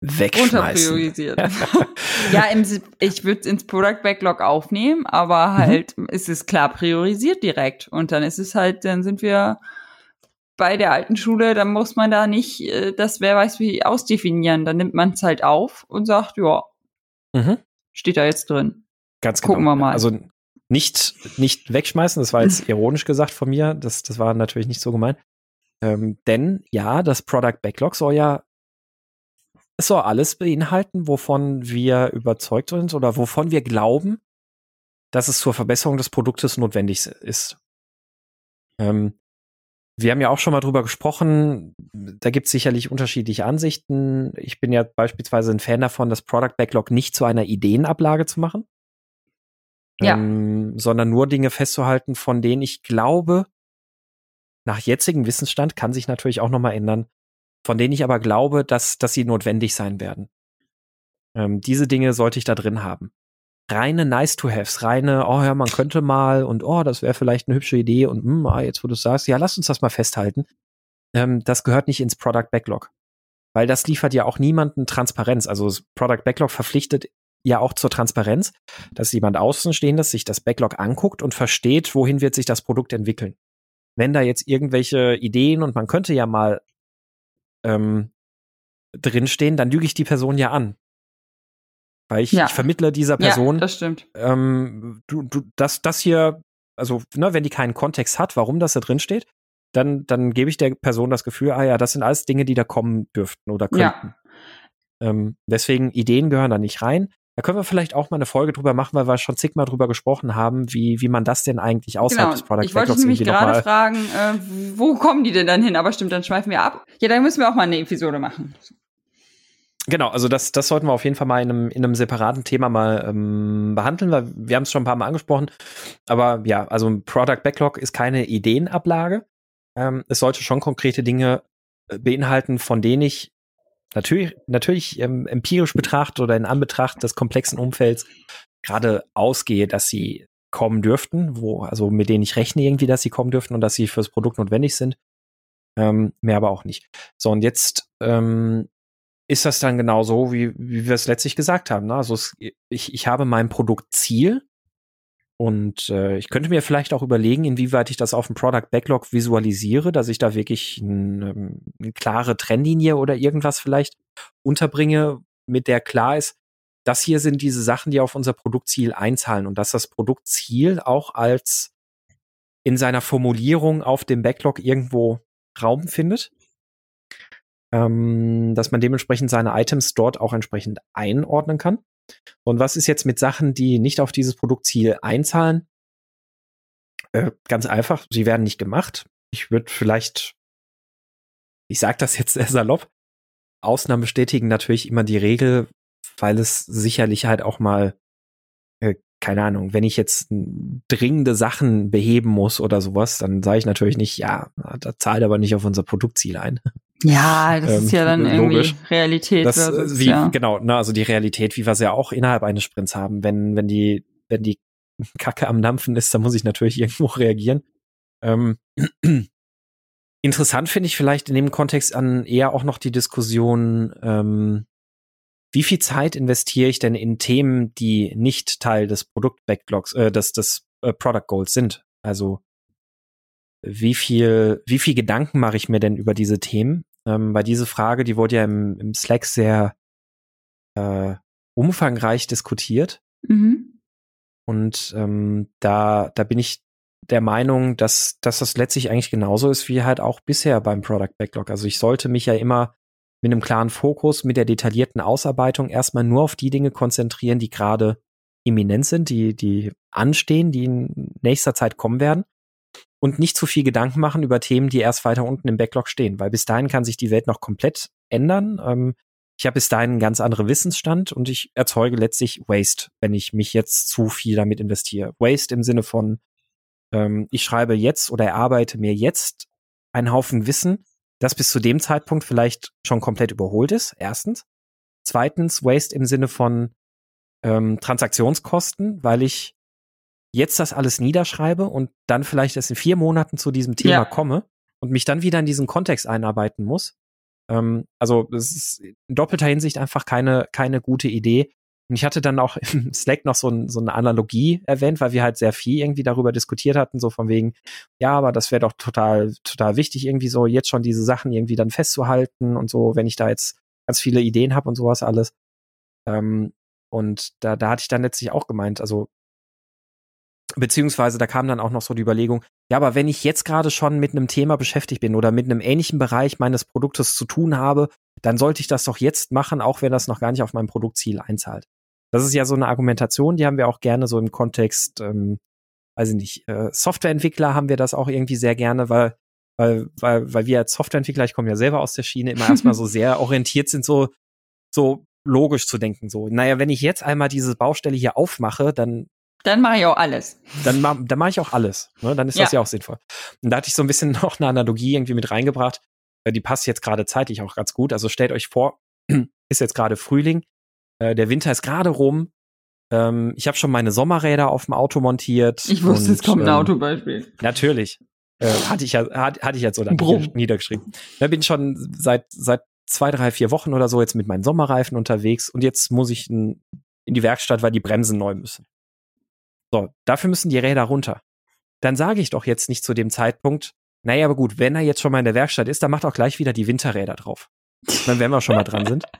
Wegschmeißen. Unterpriorisiert. ja, im, ich würde es ins Product Backlog aufnehmen, aber halt ist es klar priorisiert direkt. Und dann ist es halt, dann sind wir bei der alten Schule, dann muss man da nicht äh, das wer weiß wie ausdefinieren. Dann nimmt man es halt auf und sagt, ja, Mhm. steht da jetzt drin. Ganz genau. Gucken wir mal. Also nicht, nicht wegschmeißen, das war jetzt ironisch gesagt von mir, das, das war natürlich nicht so gemeint. Ähm, denn ja, das Product Backlog soll ja es soll alles beinhalten, wovon wir überzeugt sind oder wovon wir glauben, dass es zur Verbesserung des Produktes notwendig ist. Ähm, wir haben ja auch schon mal drüber gesprochen, da gibt es sicherlich unterschiedliche Ansichten. Ich bin ja beispielsweise ein Fan davon, das Product Backlog nicht zu einer Ideenablage zu machen, Ja. ähm, sondern nur Dinge festzuhalten, von denen ich glaube, nach jetzigem Wissensstand kann sich natürlich auch noch mal ändern, von denen ich aber glaube, dass, dass sie notwendig sein werden. Ähm, diese Dinge sollte ich da drin haben. Reine Nice-to-Haves, reine, oh ja, man könnte mal und oh, das wäre vielleicht eine hübsche Idee und hm, ah, jetzt wo du sagst, ja, lass uns das mal festhalten. Ähm, das gehört nicht ins Product Backlog. Weil das liefert ja auch niemanden Transparenz. Also das Product Backlog verpflichtet ja auch zur Transparenz, dass jemand Außenstehendes sich das Backlog anguckt und versteht, wohin wird sich das Produkt entwickeln. Wenn da jetzt irgendwelche Ideen und man könnte ja mal ähm, drinstehen, dann lüge ich die Person ja an. Weil ich, ja. ich vermittle dieser Person, ja, das stimmt. Ähm, du, du, das, das hier, also, ne, wenn die keinen Kontext hat, warum das da drin steht, dann, dann gebe ich der Person das Gefühl, ah ja, das sind alles Dinge, die da kommen dürften oder könnten. Ja. Ähm, deswegen, Ideen gehören da nicht rein. Da können wir vielleicht auch mal eine Folge drüber machen, weil wir schon zigmal drüber gesprochen haben, wie, wie man das denn eigentlich außerhalb genau. des Product Ich wollte nämlich gerade fragen, äh, wo kommen die denn dann hin? Aber stimmt, dann schweifen wir ab. Ja, dann müssen wir auch mal eine Episode machen. Genau, also das, das sollten wir auf jeden Fall mal in einem, in einem separaten Thema mal ähm, behandeln, weil wir haben es schon ein paar Mal angesprochen. Aber ja, also ein Product Backlog ist keine Ideenablage. Ähm, es sollte schon konkrete Dinge äh, beinhalten, von denen ich natürlich, natürlich ähm, empirisch betrachtet oder in Anbetracht des komplexen Umfelds gerade ausgehe, dass sie kommen dürften, wo, also mit denen ich rechne irgendwie, dass sie kommen dürften und dass sie fürs Produkt notwendig sind. Ähm, mehr aber auch nicht. So, und jetzt ähm, ist das dann genau so, wie, wie wir es letztlich gesagt haben. Ne? Also es, ich, ich habe mein Produktziel und äh, ich könnte mir vielleicht auch überlegen, inwieweit ich das auf dem Product Backlog visualisiere, dass ich da wirklich ein, ähm, eine klare Trennlinie oder irgendwas vielleicht unterbringe, mit der klar ist, das hier sind diese Sachen, die auf unser Produktziel einzahlen und dass das Produktziel auch als in seiner Formulierung auf dem Backlog irgendwo Raum findet. Ähm, dass man dementsprechend seine Items dort auch entsprechend einordnen kann. Und was ist jetzt mit Sachen, die nicht auf dieses Produktziel einzahlen? Äh, ganz einfach, sie werden nicht gemacht. Ich würde vielleicht, ich sage das jetzt sehr salopp, Ausnahmen bestätigen natürlich immer die Regel, weil es sicherlich halt auch mal, äh, keine Ahnung, wenn ich jetzt dringende Sachen beheben muss oder sowas, dann sage ich natürlich nicht, ja, da zahlt aber nicht auf unser Produktziel ein. Ja, das ähm, ist ja dann logisch. irgendwie Realität. Das, versus, wie, ja. Genau, ne, also die Realität, wie wir sie ja auch innerhalb eines Sprints haben. Wenn, wenn die, wenn die Kacke am Dampfen ist, dann muss ich natürlich irgendwo reagieren. Ähm, interessant finde ich vielleicht in dem Kontext an eher auch noch die Diskussion, ähm, wie viel Zeit investiere ich denn in Themen, die nicht Teil des Produkt-Backlogs, äh, des, des äh, Product Goals sind? Also wie viel, wie viel Gedanken mache ich mir denn über diese Themen? Ähm, weil diese Frage, die wurde ja im, im Slack sehr äh, umfangreich diskutiert. Mhm. Und ähm, da, da bin ich der Meinung, dass, dass das letztlich eigentlich genauso ist wie halt auch bisher beim Product Backlog. Also ich sollte mich ja immer mit einem klaren Fokus, mit der detaillierten Ausarbeitung erstmal nur auf die Dinge konzentrieren, die gerade imminent sind, die, die anstehen, die in nächster Zeit kommen werden und nicht zu viel Gedanken machen über Themen, die erst weiter unten im Backlog stehen, weil bis dahin kann sich die Welt noch komplett ändern. Ähm, ich habe bis dahin einen ganz anderen Wissensstand und ich erzeuge letztlich Waste, wenn ich mich jetzt zu viel damit investiere. Waste im Sinne von, ähm, ich schreibe jetzt oder erarbeite mir jetzt einen Haufen Wissen, das bis zu dem Zeitpunkt vielleicht schon komplett überholt ist, erstens. Zweitens, Waste im Sinne von ähm, Transaktionskosten, weil ich jetzt das alles niederschreibe und dann vielleicht erst in vier Monaten zu diesem Thema ja. komme und mich dann wieder in diesen Kontext einarbeiten muss. Ähm, also das ist in doppelter Hinsicht einfach keine, keine gute Idee. Und ich hatte dann auch im Slack noch so, ein, so eine Analogie erwähnt, weil wir halt sehr viel irgendwie darüber diskutiert hatten, so von wegen, ja, aber das wäre doch total, total wichtig, irgendwie so jetzt schon diese Sachen irgendwie dann festzuhalten und so, wenn ich da jetzt ganz viele Ideen habe und sowas alles. Ähm, und da, da hatte ich dann letztlich auch gemeint, also Beziehungsweise da kam dann auch noch so die Überlegung, ja, aber wenn ich jetzt gerade schon mit einem Thema beschäftigt bin oder mit einem ähnlichen Bereich meines Produktes zu tun habe, dann sollte ich das doch jetzt machen, auch wenn das noch gar nicht auf mein Produktziel einzahlt. Das ist ja so eine Argumentation, die haben wir auch gerne so im Kontext, ähm, weiß ich nicht, äh, Softwareentwickler haben wir das auch irgendwie sehr gerne, weil, weil, weil, weil wir als Softwareentwickler, ich komme ja selber aus der Schiene, immer erstmal so sehr orientiert sind, so, so logisch zu denken. So, naja, wenn ich jetzt einmal diese Baustelle hier aufmache, dann dann mache ich auch alles. Dann, ma dann mache ich auch alles. Ne? Dann ist ja. das ja auch sinnvoll. Und da hatte ich so ein bisschen noch eine Analogie irgendwie mit reingebracht. Äh, die passt jetzt gerade zeitlich auch ganz gut. Also stellt euch vor, ist jetzt gerade Frühling, äh, der Winter ist gerade rum. Ähm, ich habe schon meine Sommerräder auf dem Auto montiert. Ich wusste, und, es kommt ein ähm, Autobeispiel. Natürlich. Äh, hatte ich ja, hatte, hatte ich jetzt so dann niedergeschrieben. Da bin schon seit, seit zwei, drei, vier Wochen oder so jetzt mit meinen Sommerreifen unterwegs und jetzt muss ich ein in die Werkstatt, weil die Bremsen neu müssen. So, dafür müssen die Räder runter. Dann sage ich doch jetzt nicht zu dem Zeitpunkt, naja, aber gut, wenn er jetzt schon mal in der Werkstatt ist, dann macht auch gleich wieder die Winterräder drauf. Dann, wenn wir schon mal dran sind.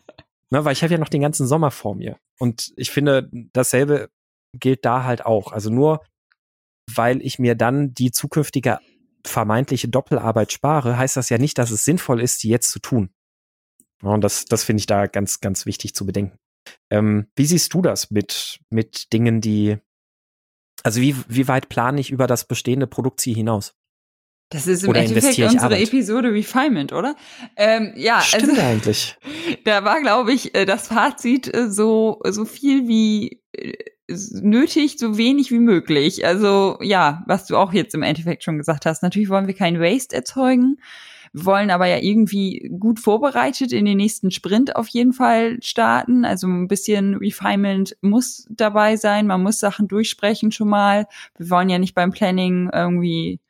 Ne, weil ich habe ja noch den ganzen Sommer vor mir. Und ich finde, dasselbe gilt da halt auch. Also nur, weil ich mir dann die zukünftige vermeintliche Doppelarbeit spare, heißt das ja nicht, dass es sinnvoll ist, die jetzt zu tun. Und das, das finde ich da ganz, ganz wichtig zu bedenken. Ähm, wie siehst du das mit, mit Dingen, die, also wie, wie weit plane ich über das bestehende Produktziel hinaus? Das ist im oder Endeffekt unsere Arbeit. Episode Refinement, oder? Ähm, ja, Stimmt also, eigentlich. Da war, glaube ich, äh, das Fazit äh, so, so viel wie äh, nötig, so wenig wie möglich. Also ja, was du auch jetzt im Endeffekt schon gesagt hast. Natürlich wollen wir kein Waste erzeugen. Wir wollen aber ja irgendwie gut vorbereitet in den nächsten Sprint auf jeden Fall starten. Also ein bisschen Refinement muss dabei sein. Man muss Sachen durchsprechen schon mal. Wir wollen ja nicht beim Planning irgendwie,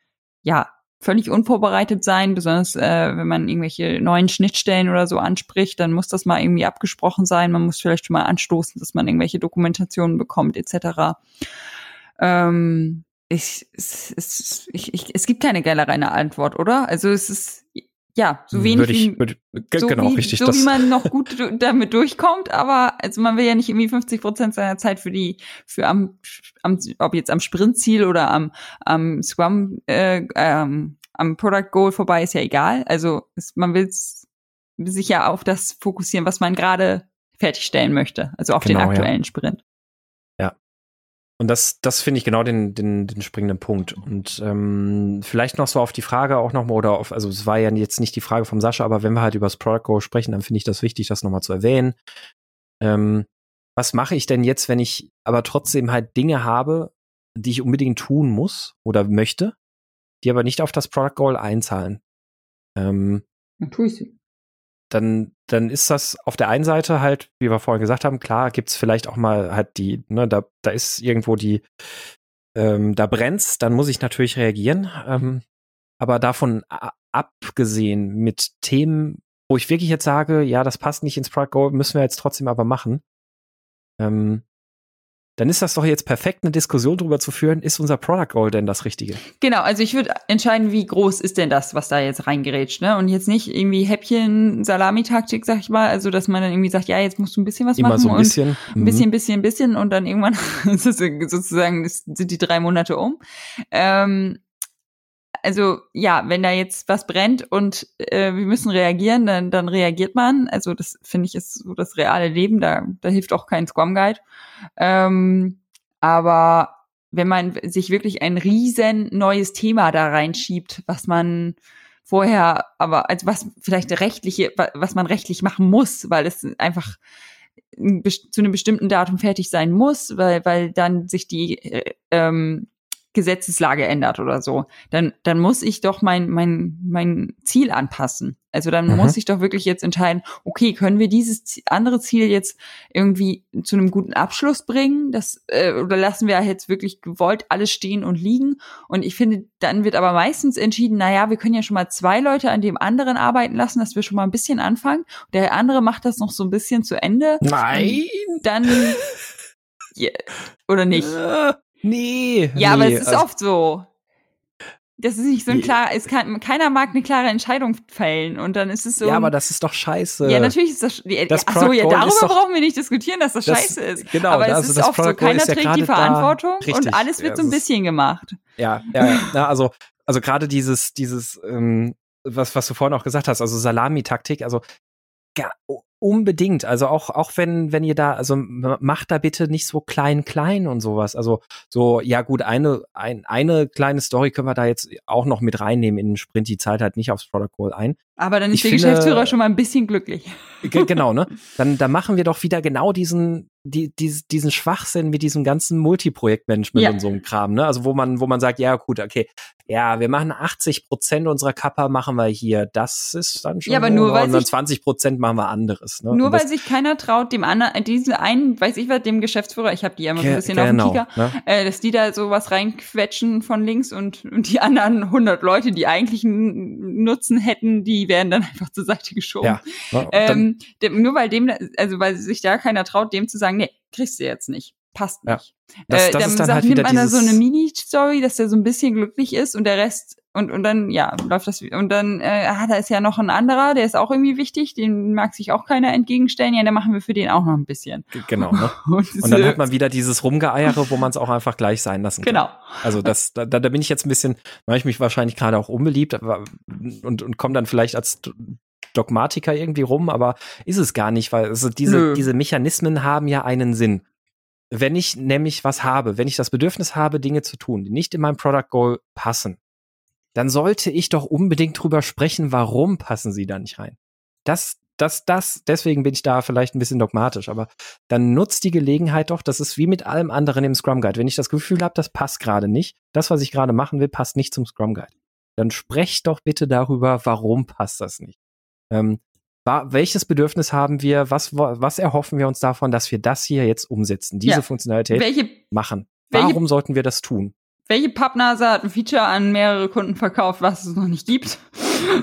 ja, völlig unvorbereitet sein, besonders äh, wenn man irgendwelche neuen Schnittstellen oder so anspricht, dann muss das mal irgendwie abgesprochen sein. Man muss vielleicht schon mal anstoßen, dass man irgendwelche Dokumentationen bekommt, etc. Ähm, ich, es, es, ich, ich, es gibt keine generelle Antwort, oder? Also es ist ja so wenig würde ich, würde, wie, so genau, wie, richtig, so wie man noch gut damit durchkommt, aber also man will ja nicht irgendwie 50 Prozent seiner Zeit für die für am, am ob jetzt am Sprintziel oder am am Scrum äh, ähm, am Product Goal vorbei ist ja egal. Also es, man will sich ja auf das fokussieren, was man gerade fertigstellen möchte, also auf genau, den aktuellen ja. Sprint. Und das, das finde ich genau den, den, den springenden Punkt. Und ähm, vielleicht noch so auf die Frage auch nochmal, oder auf, also es war ja jetzt nicht die Frage vom Sascha, aber wenn wir halt über das Product Goal sprechen, dann finde ich das wichtig, das nochmal zu erwähnen. Ähm, was mache ich denn jetzt, wenn ich aber trotzdem halt Dinge habe, die ich unbedingt tun muss oder möchte, die aber nicht auf das Product Goal einzahlen? Ähm, Dann tue ich sie dann, dann ist das auf der einen Seite halt, wie wir vorhin gesagt haben, klar gibt's vielleicht auch mal halt die, ne, da, da ist irgendwo die, ähm, da brennt's, dann muss ich natürlich reagieren. Ähm, aber davon abgesehen mit Themen, wo ich wirklich jetzt sage, ja, das passt nicht ins Product Goal, müssen wir jetzt trotzdem aber machen. Ähm, dann ist das doch jetzt perfekt, eine Diskussion darüber zu führen, ist unser Product Goal denn das Richtige? Genau, also ich würde entscheiden, wie groß ist denn das, was da jetzt reingerätscht, ne? Und jetzt nicht irgendwie Häppchen, Salamitaktik, sag ich mal, also dass man dann irgendwie sagt, ja, jetzt musst du ein bisschen was Immer machen so ein bisschen. und ein bisschen, mhm. bisschen, bisschen und dann irgendwann sozusagen sind die drei Monate um. Ähm, also ja, wenn da jetzt was brennt und äh, wir müssen reagieren, dann, dann reagiert man. Also das finde ich ist so das reale Leben. Da, da hilft auch kein Scrum Guide. Ähm, aber wenn man sich wirklich ein riesen neues Thema da reinschiebt, was man vorher, aber also was vielleicht rechtliche, was man rechtlich machen muss, weil es einfach zu einem bestimmten Datum fertig sein muss, weil weil dann sich die äh, ähm, Gesetzeslage ändert oder so, dann, dann muss ich doch mein, mein, mein Ziel anpassen. Also dann mhm. muss ich doch wirklich jetzt entscheiden, okay, können wir dieses andere Ziel jetzt irgendwie zu einem guten Abschluss bringen? Das, äh, oder lassen wir jetzt wirklich gewollt alles stehen und liegen? Und ich finde, dann wird aber meistens entschieden, na ja, wir können ja schon mal zwei Leute an dem anderen arbeiten lassen, dass wir schon mal ein bisschen anfangen. Der andere macht das noch so ein bisschen zu Ende. Nein! Dann, yeah, oder nicht? Nee. Ja, nee, aber es ist also, oft so. Das ist nicht so ein klar, es kann, keiner mag eine klare Entscheidung fällen und dann ist es so. Ja, aber das ist doch scheiße. Ja, natürlich ist das, das ach so, ja, darüber doch, brauchen wir nicht diskutieren, dass das, das scheiße ist. Genau, aber es ist oft so, keiner trägt ja die Verantwortung Richtig, und alles wird ja, so ein bisschen gemacht. Ja, ja, ja, also, also gerade dieses, dieses, ähm, was, was du vorhin auch gesagt hast, also Salami-Taktik, also ja, Unbedingt. Also auch, auch wenn, wenn ihr da, also macht da bitte nicht so klein, klein und sowas. Also so, ja gut, eine, ein, eine kleine Story können wir da jetzt auch noch mit reinnehmen in den Sprint. Die zahlt halt nicht aufs Product Goal ein. Aber dann ist ich der finde, Geschäftsführer schon mal ein bisschen glücklich. Genau, ne? Dann, dann machen wir doch wieder genau diesen, die, die, diesen Schwachsinn mit diesem ganzen Multiprojektmanagement ja. und so einem Kram, ne? Also wo man, wo man sagt, ja gut, okay, ja, wir machen 80 Prozent unserer Kappa machen wir hier. Das ist dann schon. Ja, aber nur weil und dann 20 Prozent machen wir anderes. Ne? Nur weil sich keiner traut, dem anderen, diesen einen, weiß ich was, dem Geschäftsführer, ich habe die ja immer so ein bisschen genau, auf dem Kicker, ne? äh, dass die da sowas reinquetschen von links und, und die anderen 100 Leute, die eigentlich einen Nutzen hätten, die werden dann einfach zur Seite geschoben. Ja, ähm, dem, nur weil dem, also weil sich da keiner traut, dem zu sagen, nee, kriegst du jetzt nicht. Passt Ja. nicht. Das- äh, das dann ist dann sagt, halt nimmt da so eine Mini-Story, dass der so ein bisschen glücklich ist und der Rest und, und dann, ja, läuft das, und dann, äh, ah, da ist ja noch ein anderer, der ist auch irgendwie wichtig, den mag sich auch keiner entgegenstellen, ja, dann machen wir für den auch noch ein bisschen. Genau. Ne? Und, Und dann hat man wieder dieses Rumgeeiere, wo man es auch einfach gleich sein lassen kann. Genau. Also das, da, da bin ich jetzt ein bisschen, mache ich mich wahrscheinlich gerade auch unbeliebt aber, und, und komme dann vielleicht als Dogmatiker irgendwie rum, aber ist es gar nicht, weil also diese, Nö. diese Mechanismen haben ja einen Sinn. Wenn ich nämlich was habe, wenn ich das Bedürfnis habe, Dinge zu tun, die nicht in mein Product Goal passen, dann sollte ich doch unbedingt drüber sprechen, warum passen sie da nicht rein. Das, das, das, deswegen bin ich da vielleicht ein bisschen dogmatisch, aber dann nutzt die Gelegenheit doch, das ist wie mit allem anderen im Scrum Guide. Wenn ich das Gefühl habe, das passt gerade nicht, das, was ich gerade machen will, passt nicht zum Scrum Guide, dann sprecht doch bitte darüber, warum passt das nicht. Ähm, welches Bedürfnis haben wir, was, was erhoffen wir uns davon, dass wir das hier jetzt umsetzen, diese Ja. Funktionalität Welche, machen? welche- Warum sollten wir das tun? welche Pappnase hat ein Feature an mehrere Kunden verkauft, was es noch nicht gibt?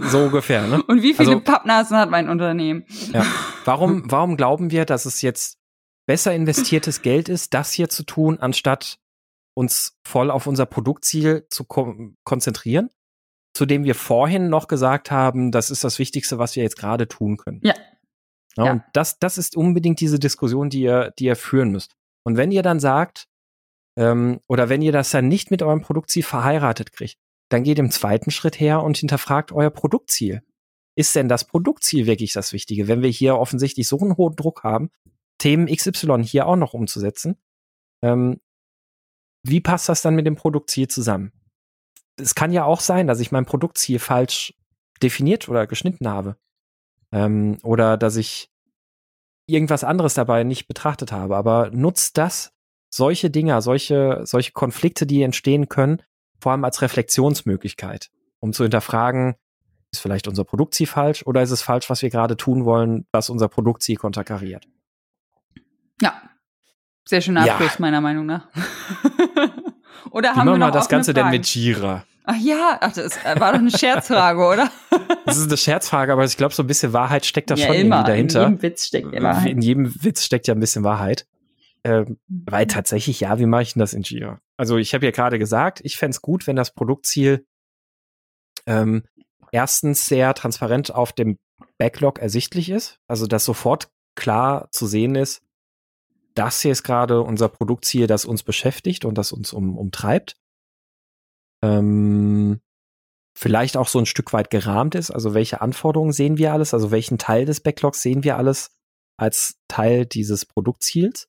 So ungefähr, ne? Und wie viele Also- Pappnasen hat mein Unternehmen? Ja. Warum, warum glauben wir, dass es jetzt besser investiertes Geld ist, das hier zu tun, anstatt uns voll auf unser Produktziel zu ko konzentrieren? Zu dem wir vorhin noch gesagt haben, das ist das Wichtigste, was wir jetzt gerade tun können. Ja. Ja, Ja. Und das, das ist unbedingt diese Diskussion, die ihr, die ihr führen müsst. Und wenn ihr dann sagt, ähm, oder wenn ihr das dann nicht mit eurem Produktziel verheiratet kriegt, dann geht im zweiten Schritt her und hinterfragt euer Produktziel. Ist denn das Produktziel wirklich das Wichtige? Wenn wir hier offensichtlich so einen hohen Druck haben, Themen XY hier auch noch umzusetzen, ähm, wie passt das dann mit dem Produktziel zusammen? Es kann ja auch sein, dass ich mein Produktziel falsch definiert oder geschnitten habe. Ähm, oder dass ich irgendwas anderes dabei nicht betrachtet habe. Aber nutzt das, solche Dinger, solche, solche Konflikte, die entstehen können, vor allem als Reflexionsmöglichkeit, um zu hinterfragen, ist vielleicht unser Produktziel falsch oder ist es falsch, was wir gerade tun wollen, was unser Produktziel konterkariert? Ja. Sehr schöner Ja. Abschluss, meiner Meinung nach. Oder Wie haben wir noch das Ganze denn Fragen? mit Jira? Ach ja, ach, das war doch eine Scherzfrage, oder? Das ist eine Scherzfrage, aber ich glaube, so ein bisschen Wahrheit steckt da ja, schon immer. irgendwie dahinter. In jedem Witz steckt ja Wahrheit. In jedem Witz steckt ja ein bisschen Wahrheit. Ähm, weil tatsächlich, ja, wie mache ich denn das in Jira? Also ich habe ja gerade gesagt, ich fänd's gut, wenn das Produktziel ähm, erstens sehr transparent auf dem Backlog ersichtlich ist. Also dass sofort klar zu sehen ist, das hier ist gerade unser Produktziel, das uns beschäftigt und das uns um, umtreibt. Ähm, vielleicht auch so ein Stück weit gerahmt ist. Also welche Anforderungen sehen wir alles? Also welchen Teil des Backlogs sehen wir alles als Teil dieses Produktziels?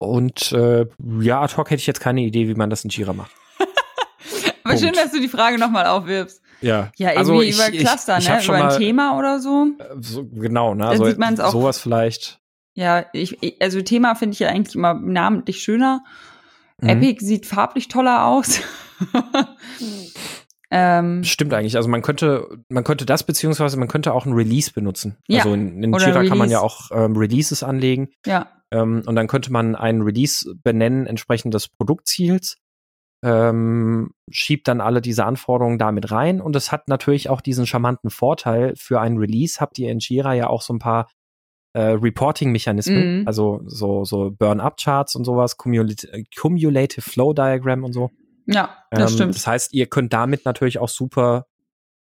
Und äh, ja, ad hoc hätte ich jetzt keine Idee, wie man das in Jira macht. Aber schön, Punkt. dass du die Frage nochmal aufwirbst. Ja, Ja, irgendwie also ich, über ich, Cluster, ich ne? hab schon Über ein mal, Thema oder so. äh, So, genau, ne? Dann Also sieht man's auch- sowas vielleicht. Ja, ich, also Thema finde ich ja eigentlich immer namentlich schöner. Mhm. Epic sieht farblich toller aus. ähm, Stimmt eigentlich. Also man könnte, man könnte das beziehungsweise man könnte auch ein Release benutzen. Ja, Also in, in Jira kann man ja auch ähm, Releases anlegen. ja, Ähm, und dann könnte man einen Release benennen entsprechend des Produktziels, ähm, schiebt dann alle diese Anforderungen damit rein und es hat natürlich auch diesen charmanten Vorteil, für einen Release habt ihr in Jira ja auch so ein paar äh, Reporting-Mechanismen, Mhm. also so, so Burn-Up-Charts und sowas, Cumulative, Cumulative Flow Diagram und so. ja, das Ähm, stimmt. Das heißt, ihr könnt damit natürlich auch super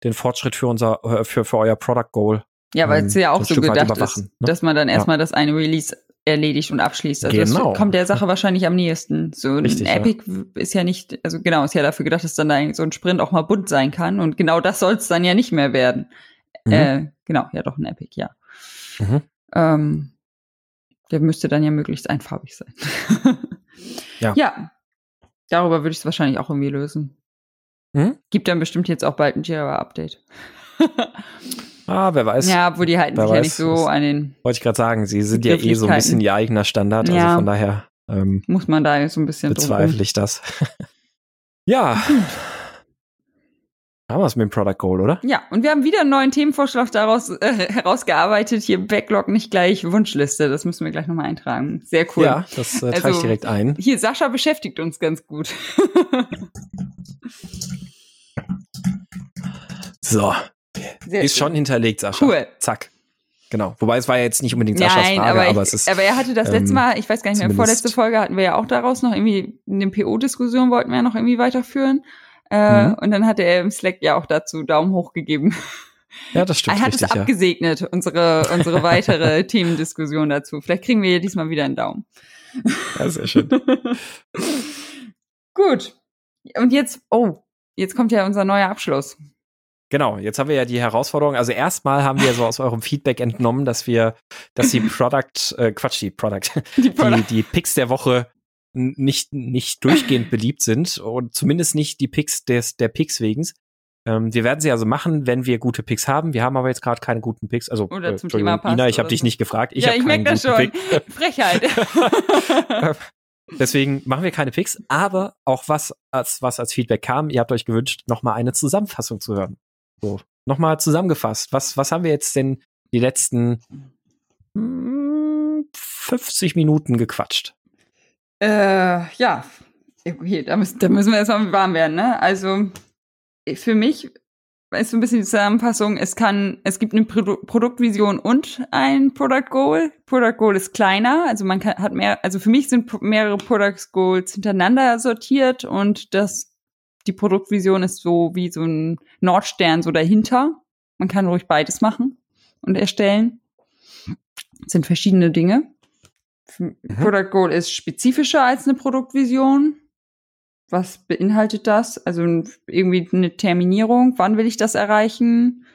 den Fortschritt für unser, äh, für, für euer Product Goal Ja, weil ähm, es ja auch so weit gedacht ist, ne? dass man dann Ja. erstmal das eine Release erledigt und abschließt. Also Genau. das kommt der Sache wahrscheinlich am nächsten. So ein Richtig, ja. Epic ist ja nicht, also genau, ist ja dafür gedacht, dass dann da so ein Sprint auch mal bunt sein kann und genau das soll es dann ja nicht mehr werden. Mhm. Äh, genau, ja doch ein Epic, ja. Mhm. Ähm, der müsste dann ja möglichst einfarbig sein. Ja. Ja. Darüber würde ich es wahrscheinlich auch irgendwie lösen. Mhm. Gibt dann bestimmt jetzt auch bald ein Jira-Update. Ah, wer weiß. ja, wo die halten wer sich ja weiß, nicht so an den, Wollte ich gerade sagen, sie sind ja eh so ein bisschen ihr eigener Standard, also Ja. von daher ähm, muss man da so ein bisschen drum bezweifle ich das. ja. Haben wir es mit dem Product Goal, oder? Ja, und wir haben wieder einen neuen Themenvorschlag daraus äh, herausgearbeitet. Hier Backlog nicht gleich Wunschliste. Das müssen wir gleich nochmal eintragen. Sehr cool. Ja, das äh, trage ich Also- direkt ein. Hier, Sascha beschäftigt uns ganz gut. So, Sehr ist schön. schon hinterlegt, Sascha. Cool. Zack. genau. Wobei es war ja jetzt nicht unbedingt Saschas Nein, Frage, aber, aber, ich, es ist. aber er hatte das letzte ähm, Mal, ich weiß gar nicht mehr, vorletzte Folge hatten wir ja auch daraus noch irgendwie eine PO-Diskussion wollten wir ja noch irgendwie weiterführen. Äh, Mhm. Und dann hatte er im Slack ja auch dazu Daumen hoch gegeben. ja, das stimmt er hat richtig, es ja. abgesegnet, unsere, unsere weitere Themendiskussion dazu. Vielleicht kriegen wir ja diesmal wieder einen Daumen. ja. Sehr schön. Gut. Und jetzt, oh, jetzt kommt ja unser neuer Abschluss. Genau, jetzt haben wir ja die Herausforderung. Also erstmal haben wir so aus eurem Feedback entnommen, dass wir, dass die Product, äh, Quatsch, die Product, Die die, die Picks der Woche nicht, nicht durchgehend beliebt sind und zumindest nicht die Picks des, der Picks wegen. Ähm, wir werden sie also machen, wenn wir gute Picks haben. Wir haben aber jetzt gerade keine guten Picks. Also, Oder zum Entschuldigung, Thema passt Ina, ich habe dich nicht gefragt. Ich ja, ich merke das schon. Pick. Frechheit. Deswegen machen wir keine Picks, aber auch was als, was als Feedback kam, ihr habt euch gewünscht, nochmal eine Zusammenfassung zu hören. So, nochmal zusammengefasst. Was, was haben wir jetzt denn die letzten mm, 50 Minuten gequatscht? Äh, ja, okay, da müssen, da müssen wir erstmal warm werden, ne? Also, für mich ist so ein bisschen die Zusammenfassung, es kann, es gibt eine Produ Produktvision und ein Product Goal. Product Goal ist kleiner, also man kann, hat mehr, also für mich sind pro- mehrere Product Goals hintereinander sortiert und das, die Produktvision ist so wie so ein Nordstern so dahinter. Man kann ruhig beides machen und erstellen. Das sind verschiedene Dinge. Product Goal ist spezifischer als eine Produktvision. Was beinhaltet das? Also irgendwie eine Terminierung. Wann will ich das erreichen?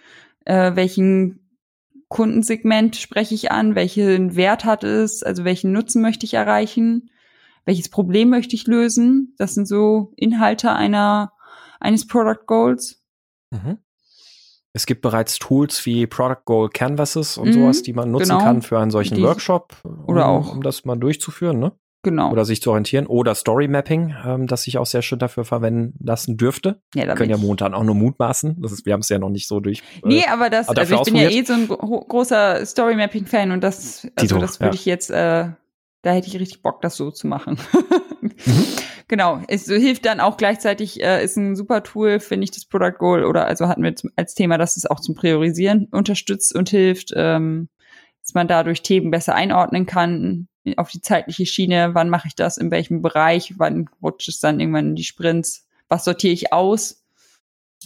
Äh, welchen Kundensegment spreche ich an? Welchen Wert hat es? Also welchen Nutzen möchte ich erreichen? Welches Problem möchte ich lösen? Das sind so Inhalte einer, eines Product Goals. Mhm. Es gibt bereits Tools wie Product Goal Canvases und Mhm, sowas, die man nutzen genau. kann für einen solchen Die- Workshop. Um, oder auch- Um das mal durchzuführen, ne? Genau. Oder sich zu orientieren. Oder Story Mapping, ähm, das sich auch sehr schön dafür verwenden lassen dürfte. ja, da Wir können ja momentan auch nur mutmaßen. Das ist, wir haben es ja noch nicht so durch. äh, Nee, aber das, also ich bin ja eh so ein gro großer Story-Mapping-Fan und das, also Tito, das würde ja. ich jetzt, äh, da hätte ich richtig Bock, das so zu machen. Mhm. Genau, es so hilft dann auch gleichzeitig, äh, ist ein super Tool, finde ich, das Product Goal, oder also hatten wir zum- als Thema, dass es auch zum Priorisieren unterstützt und hilft, ähm, dass man dadurch Themen besser einordnen kann auf die zeitliche Schiene, wann mache ich das, in welchem Bereich, wann rutscht es dann irgendwann in die Sprints, was sortiere ich aus.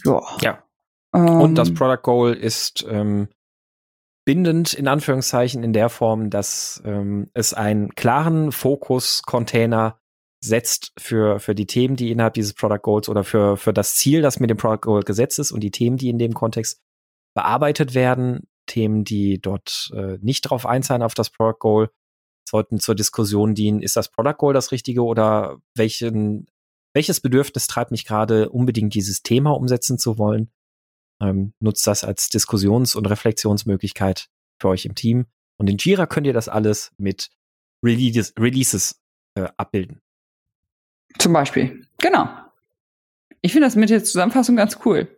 Ja. Ja. Und das Ähm, Product Goal ist ähm, bindend in Anführungszeichen in der Form, dass ähm, es einen klaren Fokus-Container setzt für, für die Themen, die innerhalb dieses Product Goals oder für, für das Ziel, das mit dem Product Goal gesetzt ist und die Themen, die in dem Kontext bearbeitet werden, Themen, die dort äh, nicht drauf einzahlen auf das Product Goal, sollten zur Diskussion dienen, ist das Product Goal das Richtige oder welchen, welches Bedürfnis treibt mich gerade unbedingt dieses Thema umsetzen zu wollen? ähm, nutzt das als Diskussions- und Reflexionsmöglichkeit für euch im Team. Und in Jira könnt ihr das alles mit Releases, Releases äh, abbilden. Zum Beispiel. Genau. Ich finde das mit der Zusammenfassung ganz cool.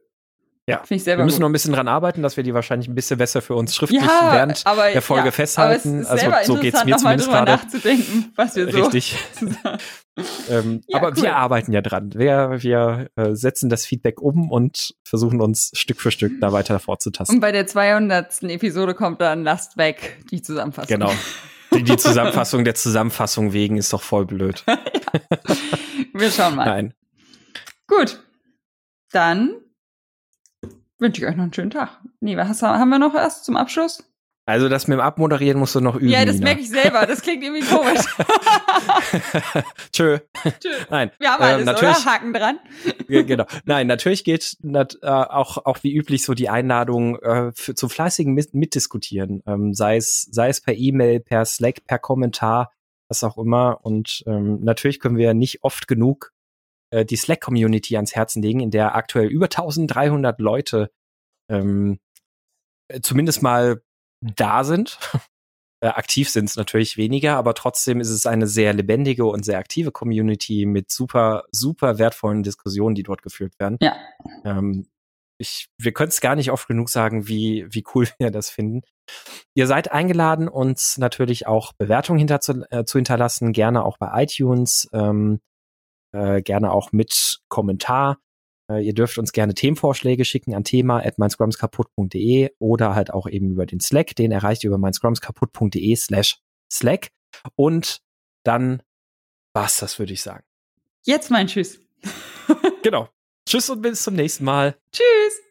Ja. Finde ich selber Wir müssen gut. noch ein bisschen dran arbeiten, dass wir die wahrscheinlich ein bisschen besser für uns schriftlich ja, während aber, der Folge ja, festhalten. Es Also so geht's interessant, mir zumindest gerade. nachzudenken, was wir so Richtig. Ähm, Ja, aber cool. wir arbeiten ja dran. Wir, wir äh, setzen das Feedback um und versuchen uns Stück für Stück da weiter vorzutasten. Und bei der 200. Episode kommt dann Lasst weg die Zusammenfassung. Genau. Die, die Zusammenfassung der Zusammenfassung wegen ist doch voll blöd. Wir schauen mal. Nein. Gut. Dann wünsche ich euch noch einen schönen Tag. Nee, was haben wir noch erst zum Abschluss? Also das mit dem Abmoderieren musst du noch üben. ja, das merke ich selber. Das klingt irgendwie komisch. Tschö. Tschö. Nein. Wir haben Ähm, alles, natürlich, oder? Haken dran. Ge- genau. Nein, natürlich geht nat, äh, auch, auch wie üblich so die Einladung äh, für, zum fleißigen Mit Mitdiskutieren. Ähm, sei es, sei es per E-Mail, per Slack, per Kommentar, was auch immer. Und ähm, natürlich können wir nicht oft genug äh, die Slack-Community ans Herzen legen, in der aktuell über 1300 Leute ähm, äh, zumindest mal da sind. Äh, aktiv sind es natürlich weniger, aber trotzdem ist es eine sehr lebendige und sehr aktive Community mit super, super wertvollen Diskussionen, die dort geführt werden. Ja. Ähm, ich, wir können es gar nicht oft genug sagen, wie, wie cool wir das finden. Ihr seid eingeladen, uns natürlich auch Bewertungen hinter zu, äh, zu hinterlassen, gerne auch bei iTunes, ähm, äh, gerne auch mit Kommentar. Äh, ihr dürft uns gerne Themenvorschläge schicken an thema at meinscrumskaputt.de oder halt auch eben über den Slack. Den erreicht ihr über meinscrumskaputt.de slash Slack. Und dann war's das, würde ich sagen. Jetzt mein Tschüss. genau. Tschüss und bis zum nächsten Mal. Tschüss.